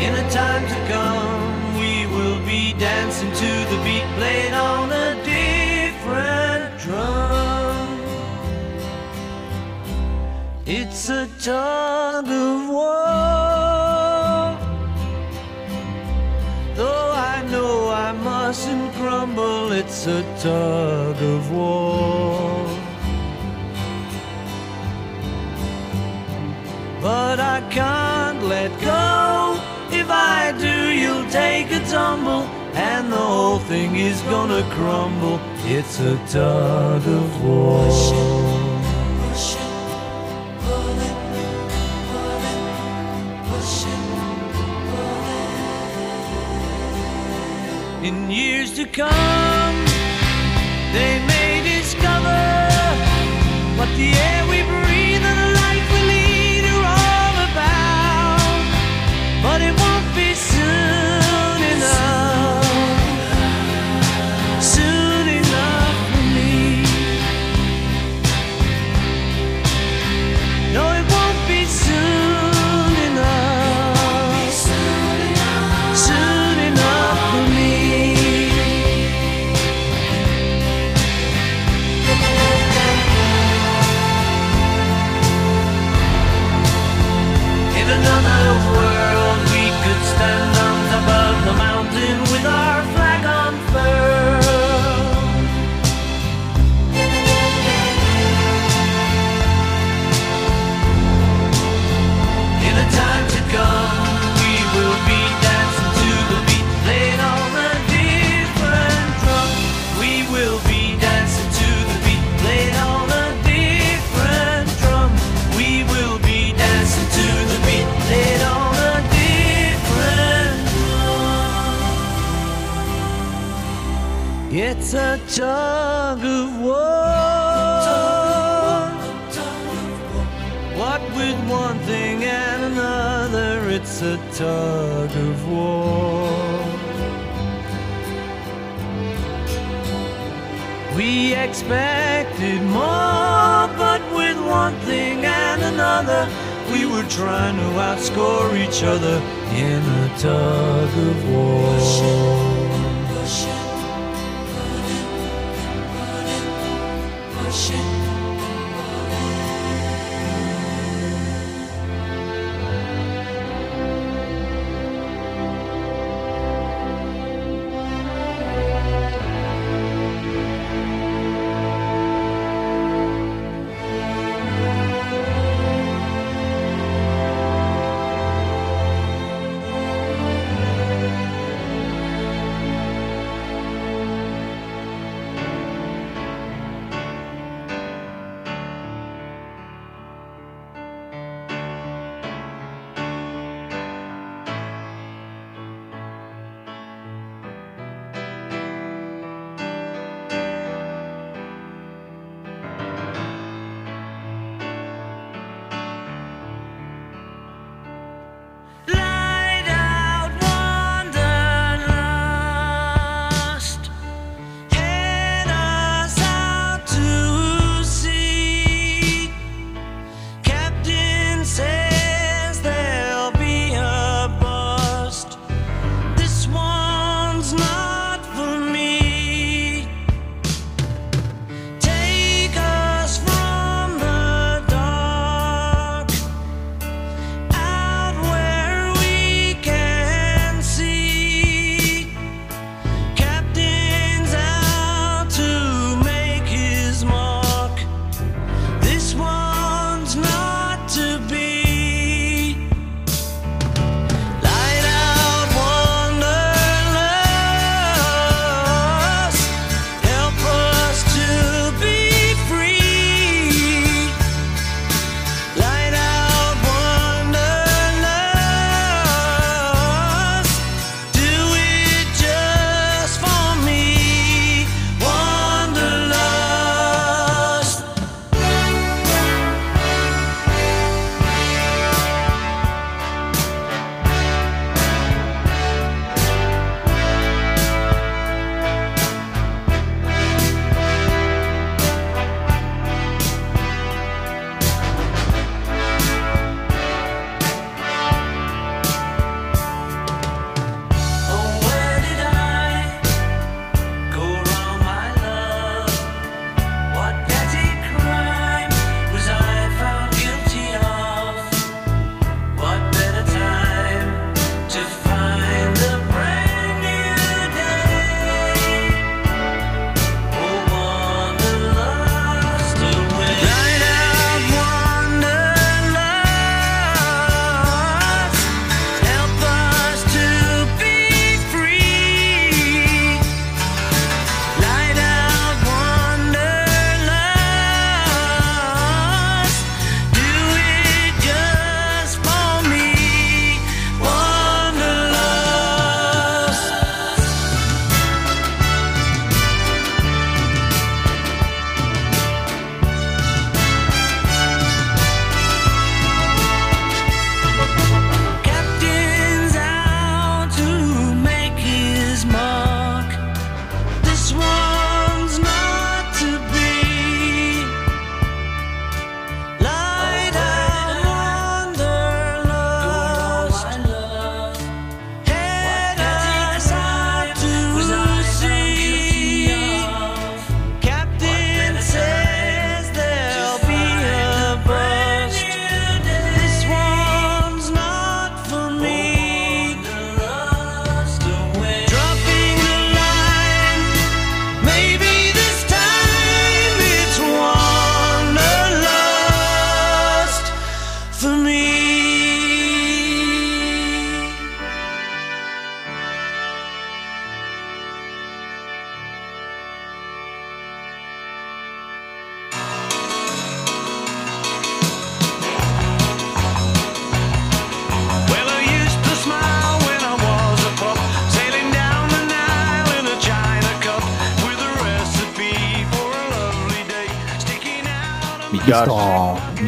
in a time to come, be dancing to the beat played on a different drum. It's a tug of war. Though I know I mustn't crumble, it's a tug of war. But I can't let go. If I do, you'll take a tumble, and the whole thing is gonna crumble. It's a tug of war. In years to come, they may discover what the air we breathe tug of war. What with one thing and another, it's a tug of war. We expected more, but with one thing and another, we were trying to outscore each other in a tug of war.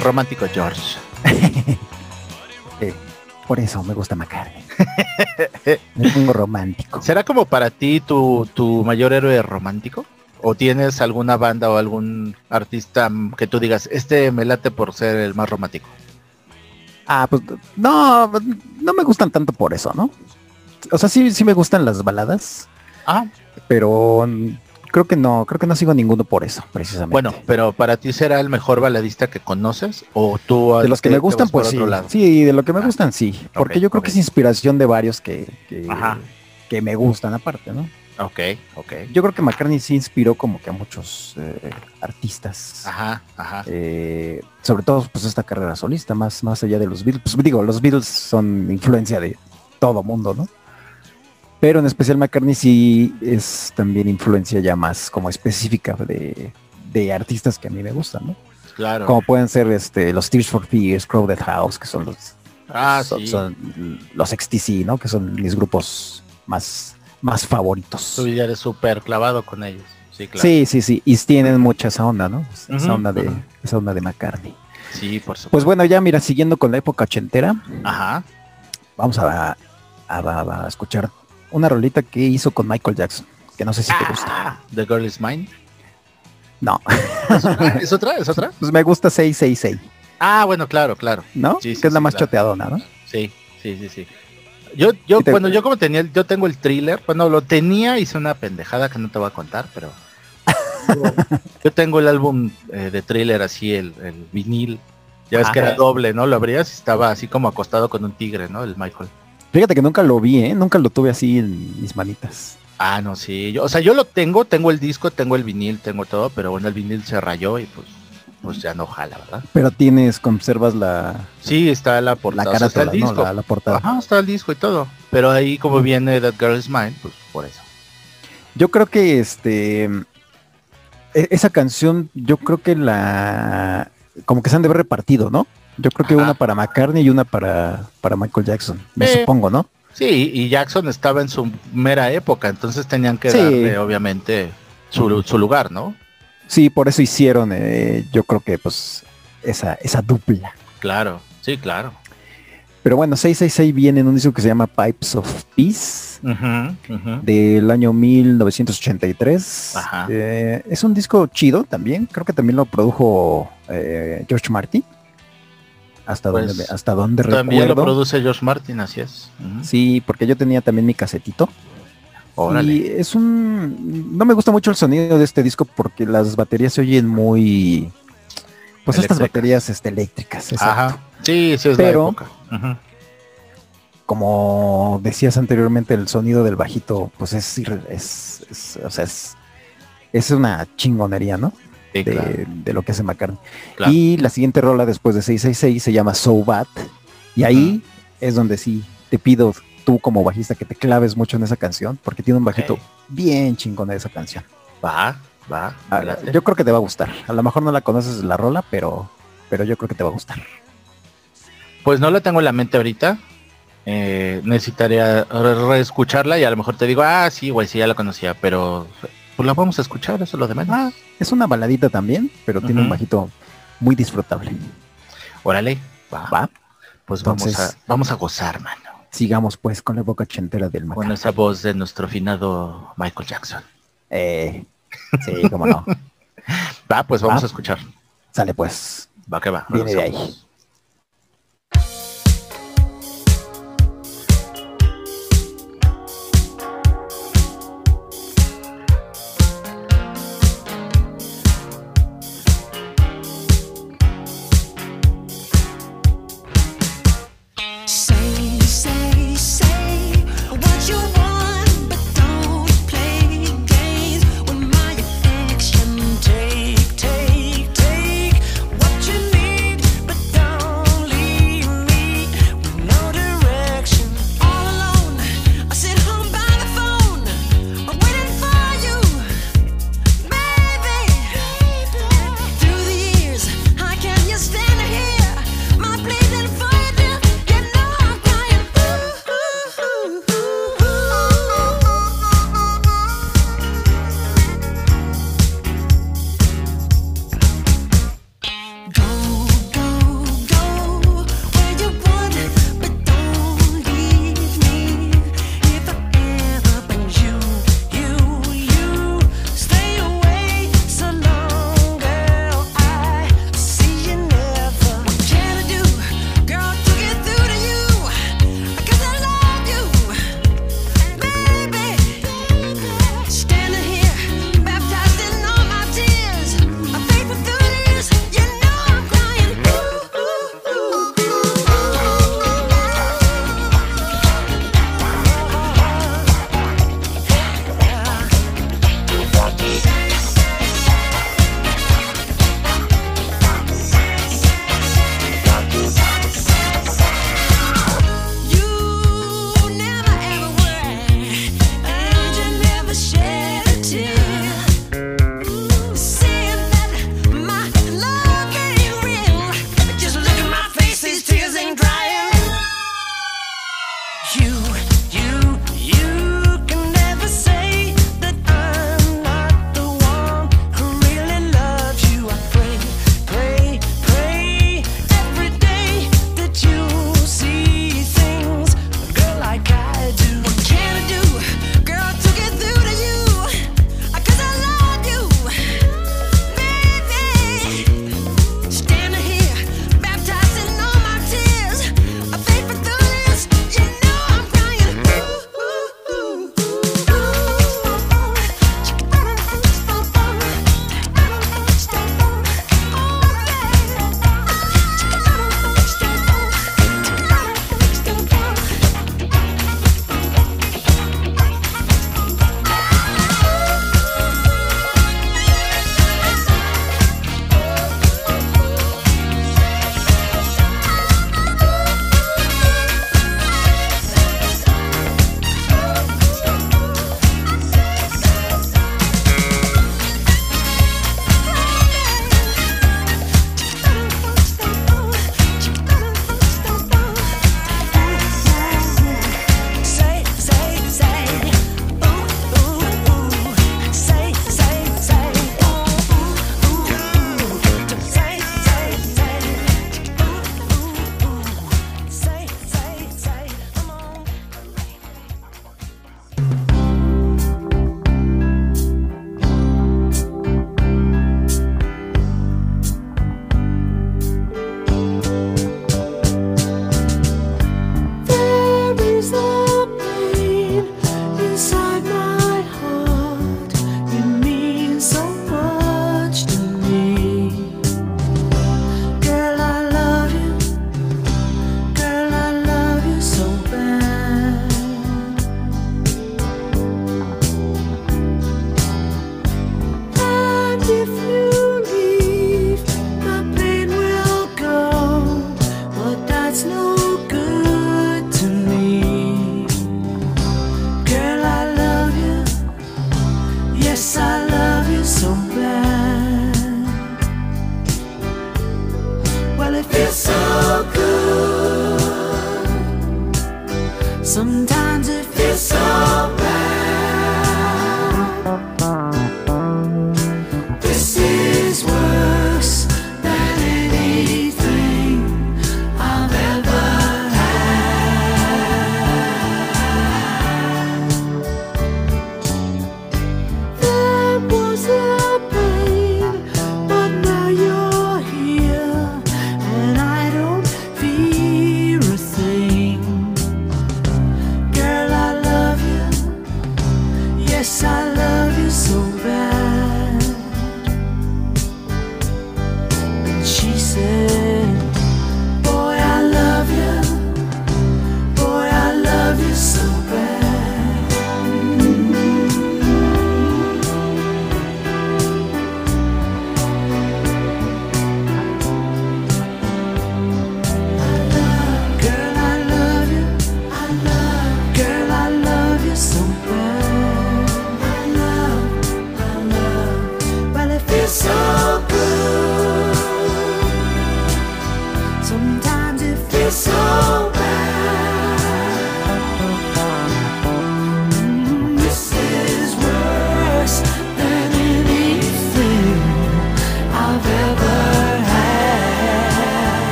Romántico George. Por eso me gusta McCartney. me pongo romántico. ¿Será como para ti tu, tu mayor héroe romántico? ¿O tienes alguna banda o algún artista que tú digas, este me late por ser el más romántico? Ah, pues no, no me gustan tanto por eso, ¿no? O sea, sí, sí me gustan las baladas, Ah, pero creo que no, creo que no sigo ninguno por eso, precisamente. bueno, pero para ti será el mejor baladista que conoces o tú de los que me gustan, pues sí. Sí, de lo que me Ah. gustan, sí. Porque yo creo que es inspiración de varios que, que, Ajá. que me gustan aparte, ¿no? Ok, ok. Yo creo que McCartney sí inspiró como que a muchos eh, artistas. Ajá, ajá. eh, sobre todo pues esta carrera solista, más, más allá de los Beatles. Pues digo, los Beatles son influencia de todo mundo, ¿no? Pero en especial McCartney sí es también influencia ya más como específica de, de artistas que a mí me gustan, ¿no? Claro. Como pueden ser este, los Tears for Fears, Crowded House, que son los, Ah, son, sí. son los XTC, ¿no? Que son mis grupos más, más favoritos. Tu vida eres súper clavado con ellos. Sí, claro. Sí, sí, sí. Y tienen mucha esa onda, ¿no? Esa onda de, esa onda de McCartney. Sí, por supuesto. Pues bueno, ya mira, siguiendo con la época ochentera, Ajá. vamos a, a- a- a escuchar una rolita que hizo con Michael Jackson, que no sé si te gusta. Ah, The Girl is Mine. No, ¿Es otra? ¿Es otra? ¿Es otra? pues me gusta 666, Ah, bueno, claro, claro. ¿no? Sí, sí, que es la sí, más claro. choteadona, ¿no? Sí, sí, sí, sí. Yo, yo, Sí te- bueno, yo como tenía, el- yo tengo el thriller, bueno, lo tenía, hice una pendejada que no te voy a contar, pero yo, yo tengo el álbum eh, de thriller así, el, el vinil, ya ves que era doble, ¿no? Lo abrías y estaba así como acostado con un tigre, ¿no? El Michael. Fíjate que nunca lo vi, ¿eh? Nunca lo tuve así en mis manitas. Ah, no, sí, yo, o sea, yo lo tengo, tengo el disco, tengo el vinil, tengo todo, pero bueno, el vinil se rayó y pues, pues ya no jala, ¿verdad? Pero tienes, conservas la, Sí, está la la portada, o sea, está el ¿no? disco. La, la portada. Ajá, está el disco y todo. Pero ahí como viene That Girl is Mine, pues por eso. Yo creo que este e- esa canción, yo creo que la como que se han de haber repartido, ¿no? Yo creo que Ajá. una para McCartney y una para, para Michael Jackson, me Eh, supongo, ¿no? Sí, y Jackson estaba en su mera época, entonces tenían que Sí. darle obviamente su, su lugar, ¿no? Sí, por eso hicieron, eh, yo creo que pues esa, esa dupla. Claro, sí, claro. Pero bueno, 666 viene en un disco que se llama Pipes of Peace del año 1983. Ajá. Eh, es un disco chido también, creo que también lo produjo eh, George Martin. Hasta Pues, donde, hasta donde También lo produce George Martin, así es. Sí, porque yo tenía también mi casetito. Órale. Y es un... No me gusta mucho el sonido de este disco porque las baterías se oyen muy... Pues estas baterías este, eléctricas. exacto. Ajá. Sí, sí es Pero- la época. Como decías anteriormente, el sonido del bajito, pues es... es, es- o sea, es, es una chingonería, ¿no? Sí, de, claro, de lo que hace McCartney. claro. Y la siguiente rola después de 666 se llama So Bad. Y ahí es donde sí te pido tú como bajista que te claves mucho en esa canción, porque tiene un bajito bien chingón de esa canción. Va, va. Ah, yo creo que te va a gustar. A lo mejor no la conoces la rola, pero, pero yo creo que te va a gustar. Pues no la tengo en la mente ahorita. Eh, necesitaría re- reescucharla y a lo mejor te digo, ah, sí, güey, sí, ya la conocía, pero pues la vamos a escuchar, eso es lo de menos. Ah, es una baladita también, pero tiene un bajito muy disfrutable. Órale, va. Va, Pues vamos a, vamos a gozar, mano. sigamos pues con la boca chentera del Con McCartney. esa voz de nuestro finado Michael Jackson. Eh, sí, cómo no. Va, pues vamos Va. a escuchar. Sale pues. Va que va. Viene de ahí.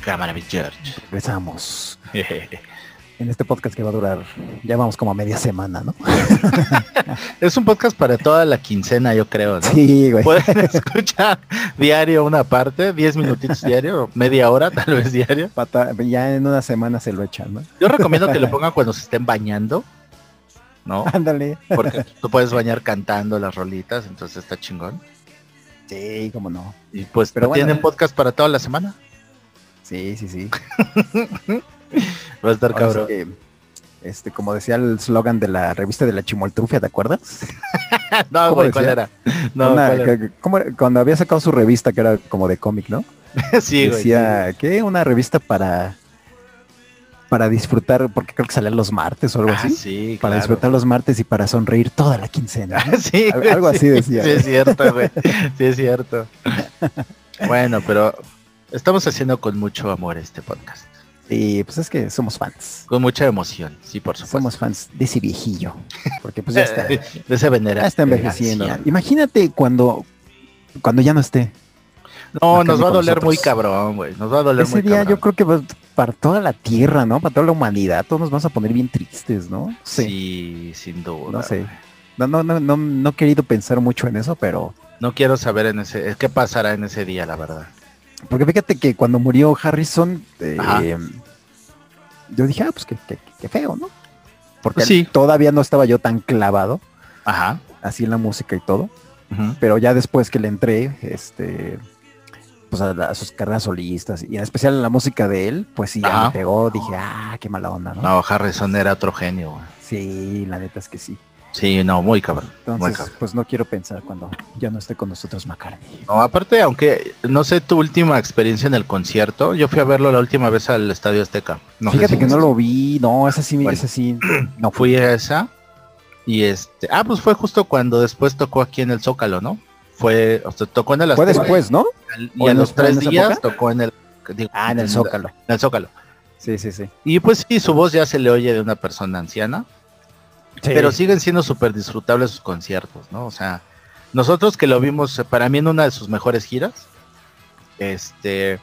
Cámara, mi George. Regresamos. En este podcast que va a durar, ya vamos como a media semana, ¿no? es un podcast para toda la quincena, yo creo, ¿no? Sí, güey. Pueden escuchar diario una parte, 10 minutitos diario, media hora tal vez diario. Pata- ya en una semana se lo echan, ¿no? Yo recomiendo que lo pongan cuando se estén bañando, ¿no? Ándale. Porque tú puedes bañar cantando las rolitas, entonces está chingón. Sí, cómo no. Y pues Pero tienen eh. podcast para toda la semana. Sí, sí, sí. Va a estar Ahora sí cabrón. que, este, como decía el slogan de la revista de la Chimoltrufia, ¿te acuerdas? no, ¿cómo güey, ¿cuál era? No, Una- ¿cuál era? que- ¿cómo cuando había sacado su revista que era como de cómic, ¿no? sí, güey. decía que una revista para para disfrutar, porque creo que salía los martes o algo Ah, así. sí, Para claro. disfrutar los martes y para sonreír toda la quincena. ¿no? sí, algo sí. así decía. Sí, es cierto, güey. Sí, es cierto. bueno, pero estamos haciendo con mucho amor este podcast. Y pues es que somos fans. Con mucha emoción, sí, por supuesto. Somos fans de ese viejillo. Porque pues ya está, de ese venera. ya está envejeciendo. anciano. Imagínate cuando, cuando ya no esté. No, nos va a doler nosotros. muy cabrón, güey. Nos va a doler Ese muy día cabrón. yo creo que va- para toda la tierra, ¿no? Para toda la humanidad, todos nos vamos a poner bien tristes, ¿no? Sí, sin duda. No sé. No, no, no, no, no he querido pensar mucho en eso, pero No quiero saber en ese, qué pasará en ese día, la verdad. Porque fíjate que cuando murió Harrison, eh, yo dije, ah, pues qué, qué- qué feo, ¿no? Porque Pues sí. todavía no estaba yo tan clavado Ajá. así en la música y todo. Pero ya después que le entré, este, pues a, la- a sus carreras solistas y en especial en la música de él, pues sí, ya Ajá. me pegó, dije, ah, qué mala onda, ¿no? No, Harrison era otro genio, güey. Sí, la neta es que sí. Sí, no, muy cabrón. muy Entonces, cabrón. pues no quiero pensar cuando ya no esté con nosotros McCartney. No, aparte, aunque no sé tu última experiencia en el concierto, yo fui a verlo la última vez al Estadio Azteca. No Fíjate si que no lo vi, no, esa sí, Bueno. esa sí, no fui a esa y este, ah, pues fue justo cuando después tocó aquí en el Zócalo, ¿no? Fue, o sea, tocó en el Fue Azteca después, ¿no? y ¿O a los tres días época? tocó en el digo, Ah, en el Zócalo. En el Zócalo. Sí, sí, sí. Y pues sí, su voz ya se le oye de una persona anciana, pero siguen siendo súper disfrutables sus conciertos, ¿no? O sea, nosotros que lo vimos para mí en una de sus mejores giras, este,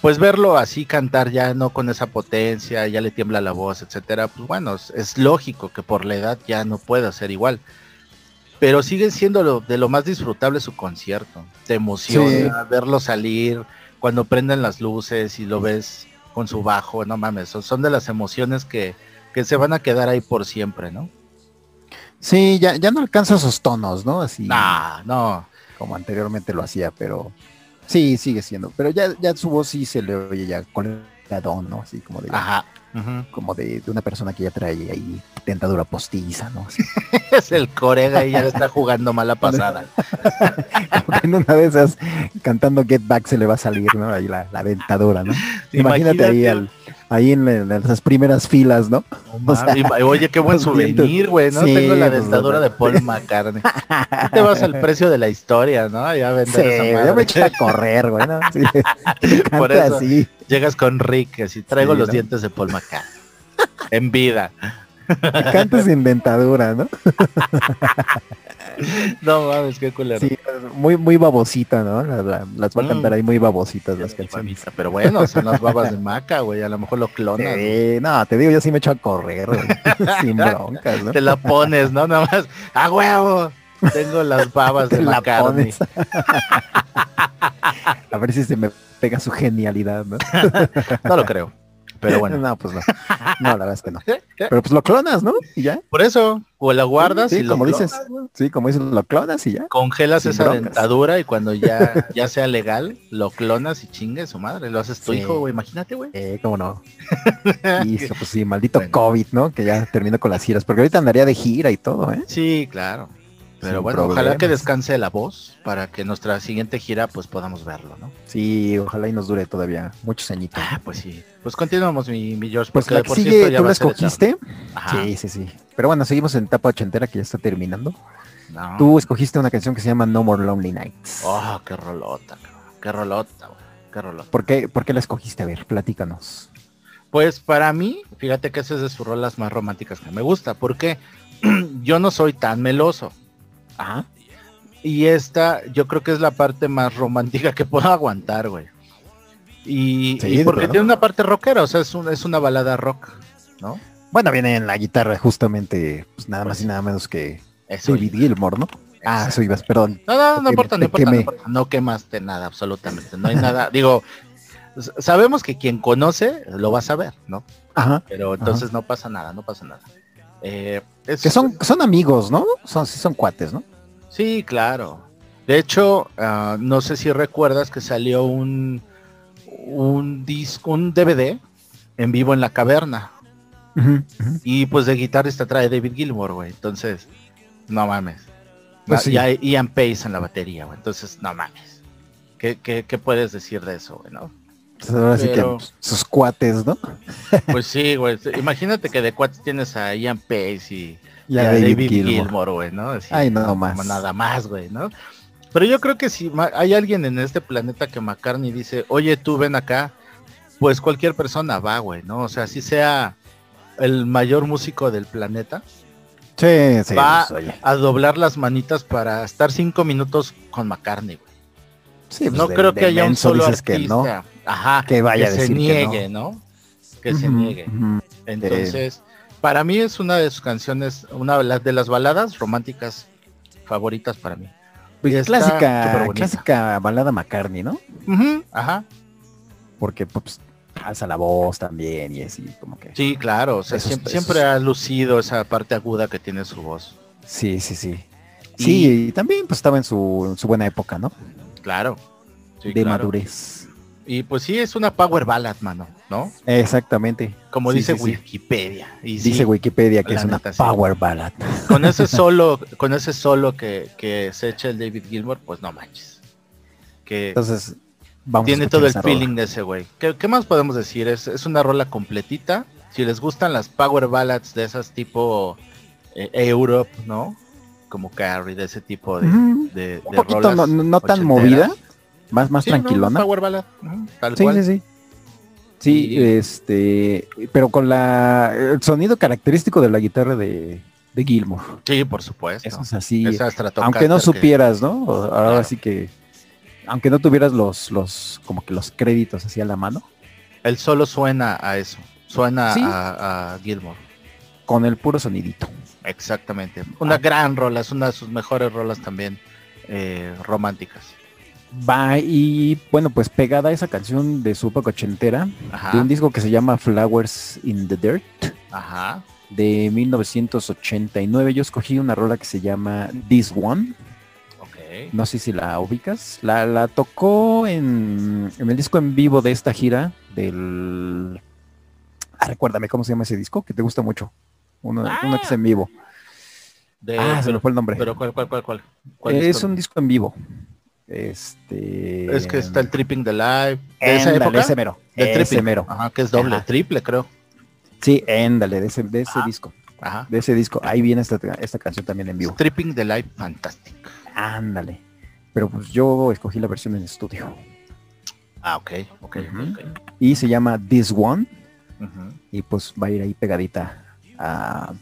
pues verlo así cantar ya no con esa potencia, ya le tiembla la voz, etcétera, pues bueno, es, es lógico que por la edad ya no pueda ser igual. Pero siguen siendo lo, de lo más disfrutable su concierto. Te emociona verlo salir cuando prenden las luces y lo ves con su bajo, no mames, son, son de las emociones que, que se van a quedar ahí por siempre, ¿no? Sí, ya, ya no alcanza esos tonos, ¿no? Así Nah, no. como anteriormente lo hacía, pero sí, sigue siendo. Pero ya, ya su voz sí se le oye ya colgadón, ¿no? Así como de, Ajá. Como de, de una persona que ya trae ahí dentadura postiza, ¿no? Es el corega y ya le está jugando mala pasada. en una de esas cantando Get Back se le va a salir, ¿no? Ahí la, la dentadura, ¿no? Imagínate, ahí al, ahí en, en esas primeras filas, ¿no? O sea, Oye, qué buen souvenir, güey, ¿no? Sí, Tengo la pues, dentadura de Paul McCartney. Te vas al precio de la historia, ¿no? Ya vender Sí, esa yo madre. me eché a correr, güey, ¿no? Sí. Por eso. así. Llegas con Rick, así traigo Sí, los ¿no? dientes de Paul McCartney. En vida. Canta sin dentadura, ¿no? No mames, qué culero. Sí, muy, muy babosita, ¿no? La- la- las va a Mm. cantar ahí muy babositas las canciones. Pero bueno, son las babas de maca, güey. A lo mejor lo clonas. Sí, no, te digo, yo sí me echo a correr, güey. sin broncas, ¿no? Te la pones, ¿no? Nada más. ¡A huevo! Tengo las babas de la pones. A ver si se me pega su genialidad, ¿no? No lo creo. Pero bueno. No, pues no. No, la verdad es que no. Pero pues lo clonas, ¿no? Y ya. Por eso, o la guardas Sí, y lo como dices. clonas. Sí, como dices, lo clonas y ya. congelas Sin esa broncas. dentadura y cuando ya, ya sea legal, lo clonas y chingue su madre. Lo haces tu Sí. hijo, güey. Imagínate, güey. Eh, cómo no. Hijo, pues sí, maldito Bueno. COVID, ¿no? Que ya terminó con las giras. Porque ahorita andaría de gira y todo, ¿eh? Sí, claro. Pero Sin bueno, ojalá que descanse la voz para que nuestra siguiente gira pues podamos verlo, ¿no? Sí, ojalá y nos dure todavía muchos añitos. Ah, pues sí. Pues continuamos, mi, mi George. Pues la que por sigue, cierto ya ¿tú va la a ser escogiste? Sí, sí, sí. Pero bueno, seguimos en etapa ochentera que ya está terminando. No. Tú escogiste una canción que se llama No More Lonely Nights. Oh, qué rolota, qué rolota. Qué rolota. ¿Por qué, ¿Por qué la escogiste? A ver, platícanos. Pues para mí, fíjate que esa es de sus rolas más románticas que me gusta, porque yo no soy tan meloso. Ajá. Y esta, yo creo que es la parte más romántica que puedo aguantar, güey. Y, Sí, y de porque tiene una parte rockera, o sea, es, un- es una balada rock, ¿no? Bueno, viene en la guitarra justamente, pues nada más Pues y nada menos que Eso. David Gilmore, ¿no? Ah, eso ibas, perdón. No, no, no importa, no importa, no quemé. importa. No quemaste nada, absolutamente. No hay nada. Digo, sabemos que quien conoce lo va a saber, ¿no? Ajá. Pero entonces no pasa nada, no pasa nada. Eh, es- Que son, son amigos, ¿no? Son, sí son cuates, ¿no? Sí, claro. De hecho, ah, no sé si recuerdas que salió un, un disco, un DVD en vivo en la caverna. Y pues de guitarrista trae David Gilmour, güey. Entonces, no mames. Pues Ah, sí. Y hay Ian Pace en la batería, güey. Entonces, no mames. ¿Qué, qué, qué puedes decir de eso, güey? no? Ahora sí que sus cuates, ¿no? Pues sí, güey. Imagínate que de cuates tienes a Ian Pace y, Y a a David, David. Gilmour, güey, ¿no? Así, Ay, no más. Nada más, güey, ¿no? Pero yo creo que si hay alguien en este planeta que McCartney dice, oye, tú ven acá, pues cualquier persona va, güey, ¿no? O sea, si sea el mayor músico del planeta, Sí, sí. Va- pues, a doblar las manitas para estar cinco minutos con McCartney, güey. Sí, pues, no de- creo de que haya un solo dices que artista, no. Ajá, que vaya a se decir que niegue, ¿no? Que se niegue. Entonces, para mí es una de sus canciones, una de las- baladas románticas favoritas para mí. Pues, clásica, clásica balada McCartney, ¿no? Ujú, Ajá, Porque pues alza la voz también y así como que. sí, claro, o sea, Esos- siempre, esos- siempre ha lucido esa parte aguda que tiene su voz. Sí, sí, sí. Y- Sí, y también pues estaba en su, en su buena época, ¿no? Claro. Sí, de claro. madurez. Y pues sí, es una power ballad, mano, ¿no? Exactamente. Como Sí, dice sí. Wikipedia. Y Dice Wikipedia que es una neta, power ballad. con ese solo, con ese solo que, que se echa el David Gilmour, pues no manches. Que Entonces, vamos tiene todo el rola. feeling de ese güey. ¿Qué, qué más podemos decir? Es, es una rola completita. Si les gustan las power ballads de esas tipo eh, Europe, ¿no? Como Carrie, de ese tipo de, de Un poquito rolas no, no tan movida, más, más Sí, ¿no? tranquilona. Power ballad, ujú, tal Sí, cual. sí, sí. Sí, este, pero con la el sonido característico de la guitarra de, de Gilmour. Sí, por supuesto. Eso es así, Esa aunque no que- supieras, ¿no? Ahora Claro. sí que, aunque no tuvieras los, los, como que los créditos así a la mano, El solo suena a eso. Suena Sí. a, a Gilmore. con el puro sonidito. Exactamente. Una Ah. gran rola, es una de sus mejores rolas también eh, románticas. Va y bueno, pues pegada a esa canción de su época ochentera, Ajá. de un disco que se llama Flowers in the Dirt Ajá. de 1989, yo escogí una rola que se llama This One. No sé si la ubicas. La, la tocó en, en el disco en vivo de esta gira del... Ah, recuérdame cómo se llama ese disco, que te gusta mucho. Uno, uno que es en vivo. De- ah, se me fue el nombre. pero ¿cuál, cuál, cuál, cuál? ¿Cuál es disco? un disco en vivo. Este... Es que está el Tripping the Live. ¿De esa época? ese mero. Del ese Tripping. mero. Ajá, que es doble, Ajá. triple, creo. Sí, éndale, de ese, de ese Ajá. disco. Ajá. De ese disco. Ahí viene esta, esta canción también en vivo. Tripping the Live, fantástico. Ándale. Pero pues yo escogí la versión en estudio. Ah, ok, ok, Ujú. ok. Y se llama This One. Y pues va a ir ahí pegadita a,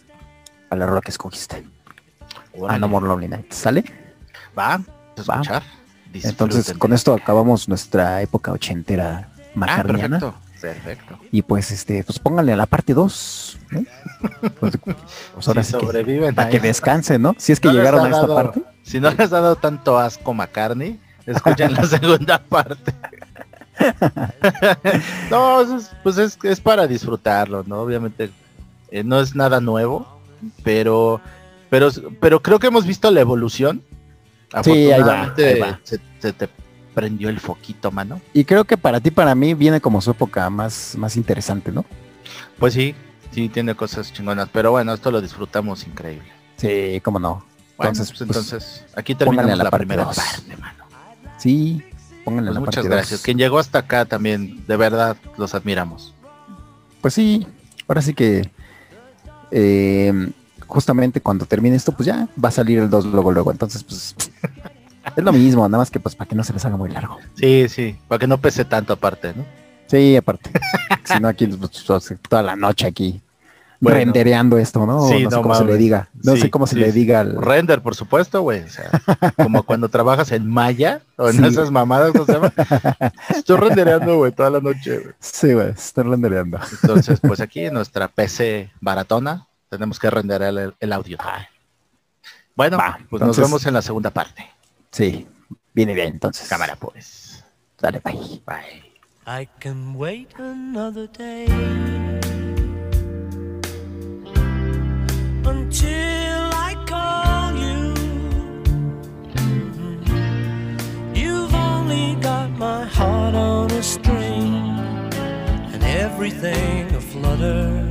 a la rola que escogiste. A Órale. No More Lonely Nights. ¿Sale? Va, a Va. escuchar. Entonces con esto acabamos nuestra época ochentera Ah, macarniana. perfecto. Perfecto. y pues este, pues pónganle a la parte 2. Pues, pues ahora Si sí que, sobreviven para que descansen, ¿no? Si es que No llegaron a esta dado- parte. Si no les ha dado tanto asco McCartney, escuchen la segunda parte. no, eso es- pues es, es para disfrutarlo, ¿no? Obviamente eh, no es nada nuevo, pero, pero, pero creo que hemos visto la evolución. Sí, ahí va, Afortunadamente, ahí va. Se, se te prendió el foquito, mano. Y creo que para ti, para mí, viene como su época más, más interesante, ¿no? Pues sí, sí tiene cosas chingonas, pero bueno, esto lo disfrutamos increíble. Sí, cómo no. Bueno, Entonces, pues, pues, entonces, aquí terminamos la la, parte primera dos. parte, mano. Sí, pónganle Pues la muchas parte gracias. dos. Quien llegó hasta acá también, de verdad, los admiramos. Pues sí, ahora sí que eh, justamente cuando termine esto, pues ya va a salir el 2 luego, luego. Entonces, pues es lo mismo, nada más que pues para que no se les haga muy largo. Sí, sí, para que no pese tanto aparte, ¿no? Sí, aparte. si no, aquí pues, toda la noche aquí Bueno. rendereando esto, ¿no? Sí, no sé no cómo se le diga. No Sí, sé cómo se sí, le diga al... Render, por supuesto, güey. O sea, como cuando trabajas en Maya o en esas mamadas, ¿cómo se llama? Estoy rendereando, güey, toda la noche, güey. Sí, güey, está rendereando. Entonces, pues aquí en nuestra PC baratona tenemos que renderear el, el audio. Bueno, Va, pues entonces- nos vemos en la segunda parte. Sí, viene bien entonces. Cámara, pues. Dale, bye. Bye. I can wait another day until I call you. Mhm. You've only got my heart on a string and everything aflutter.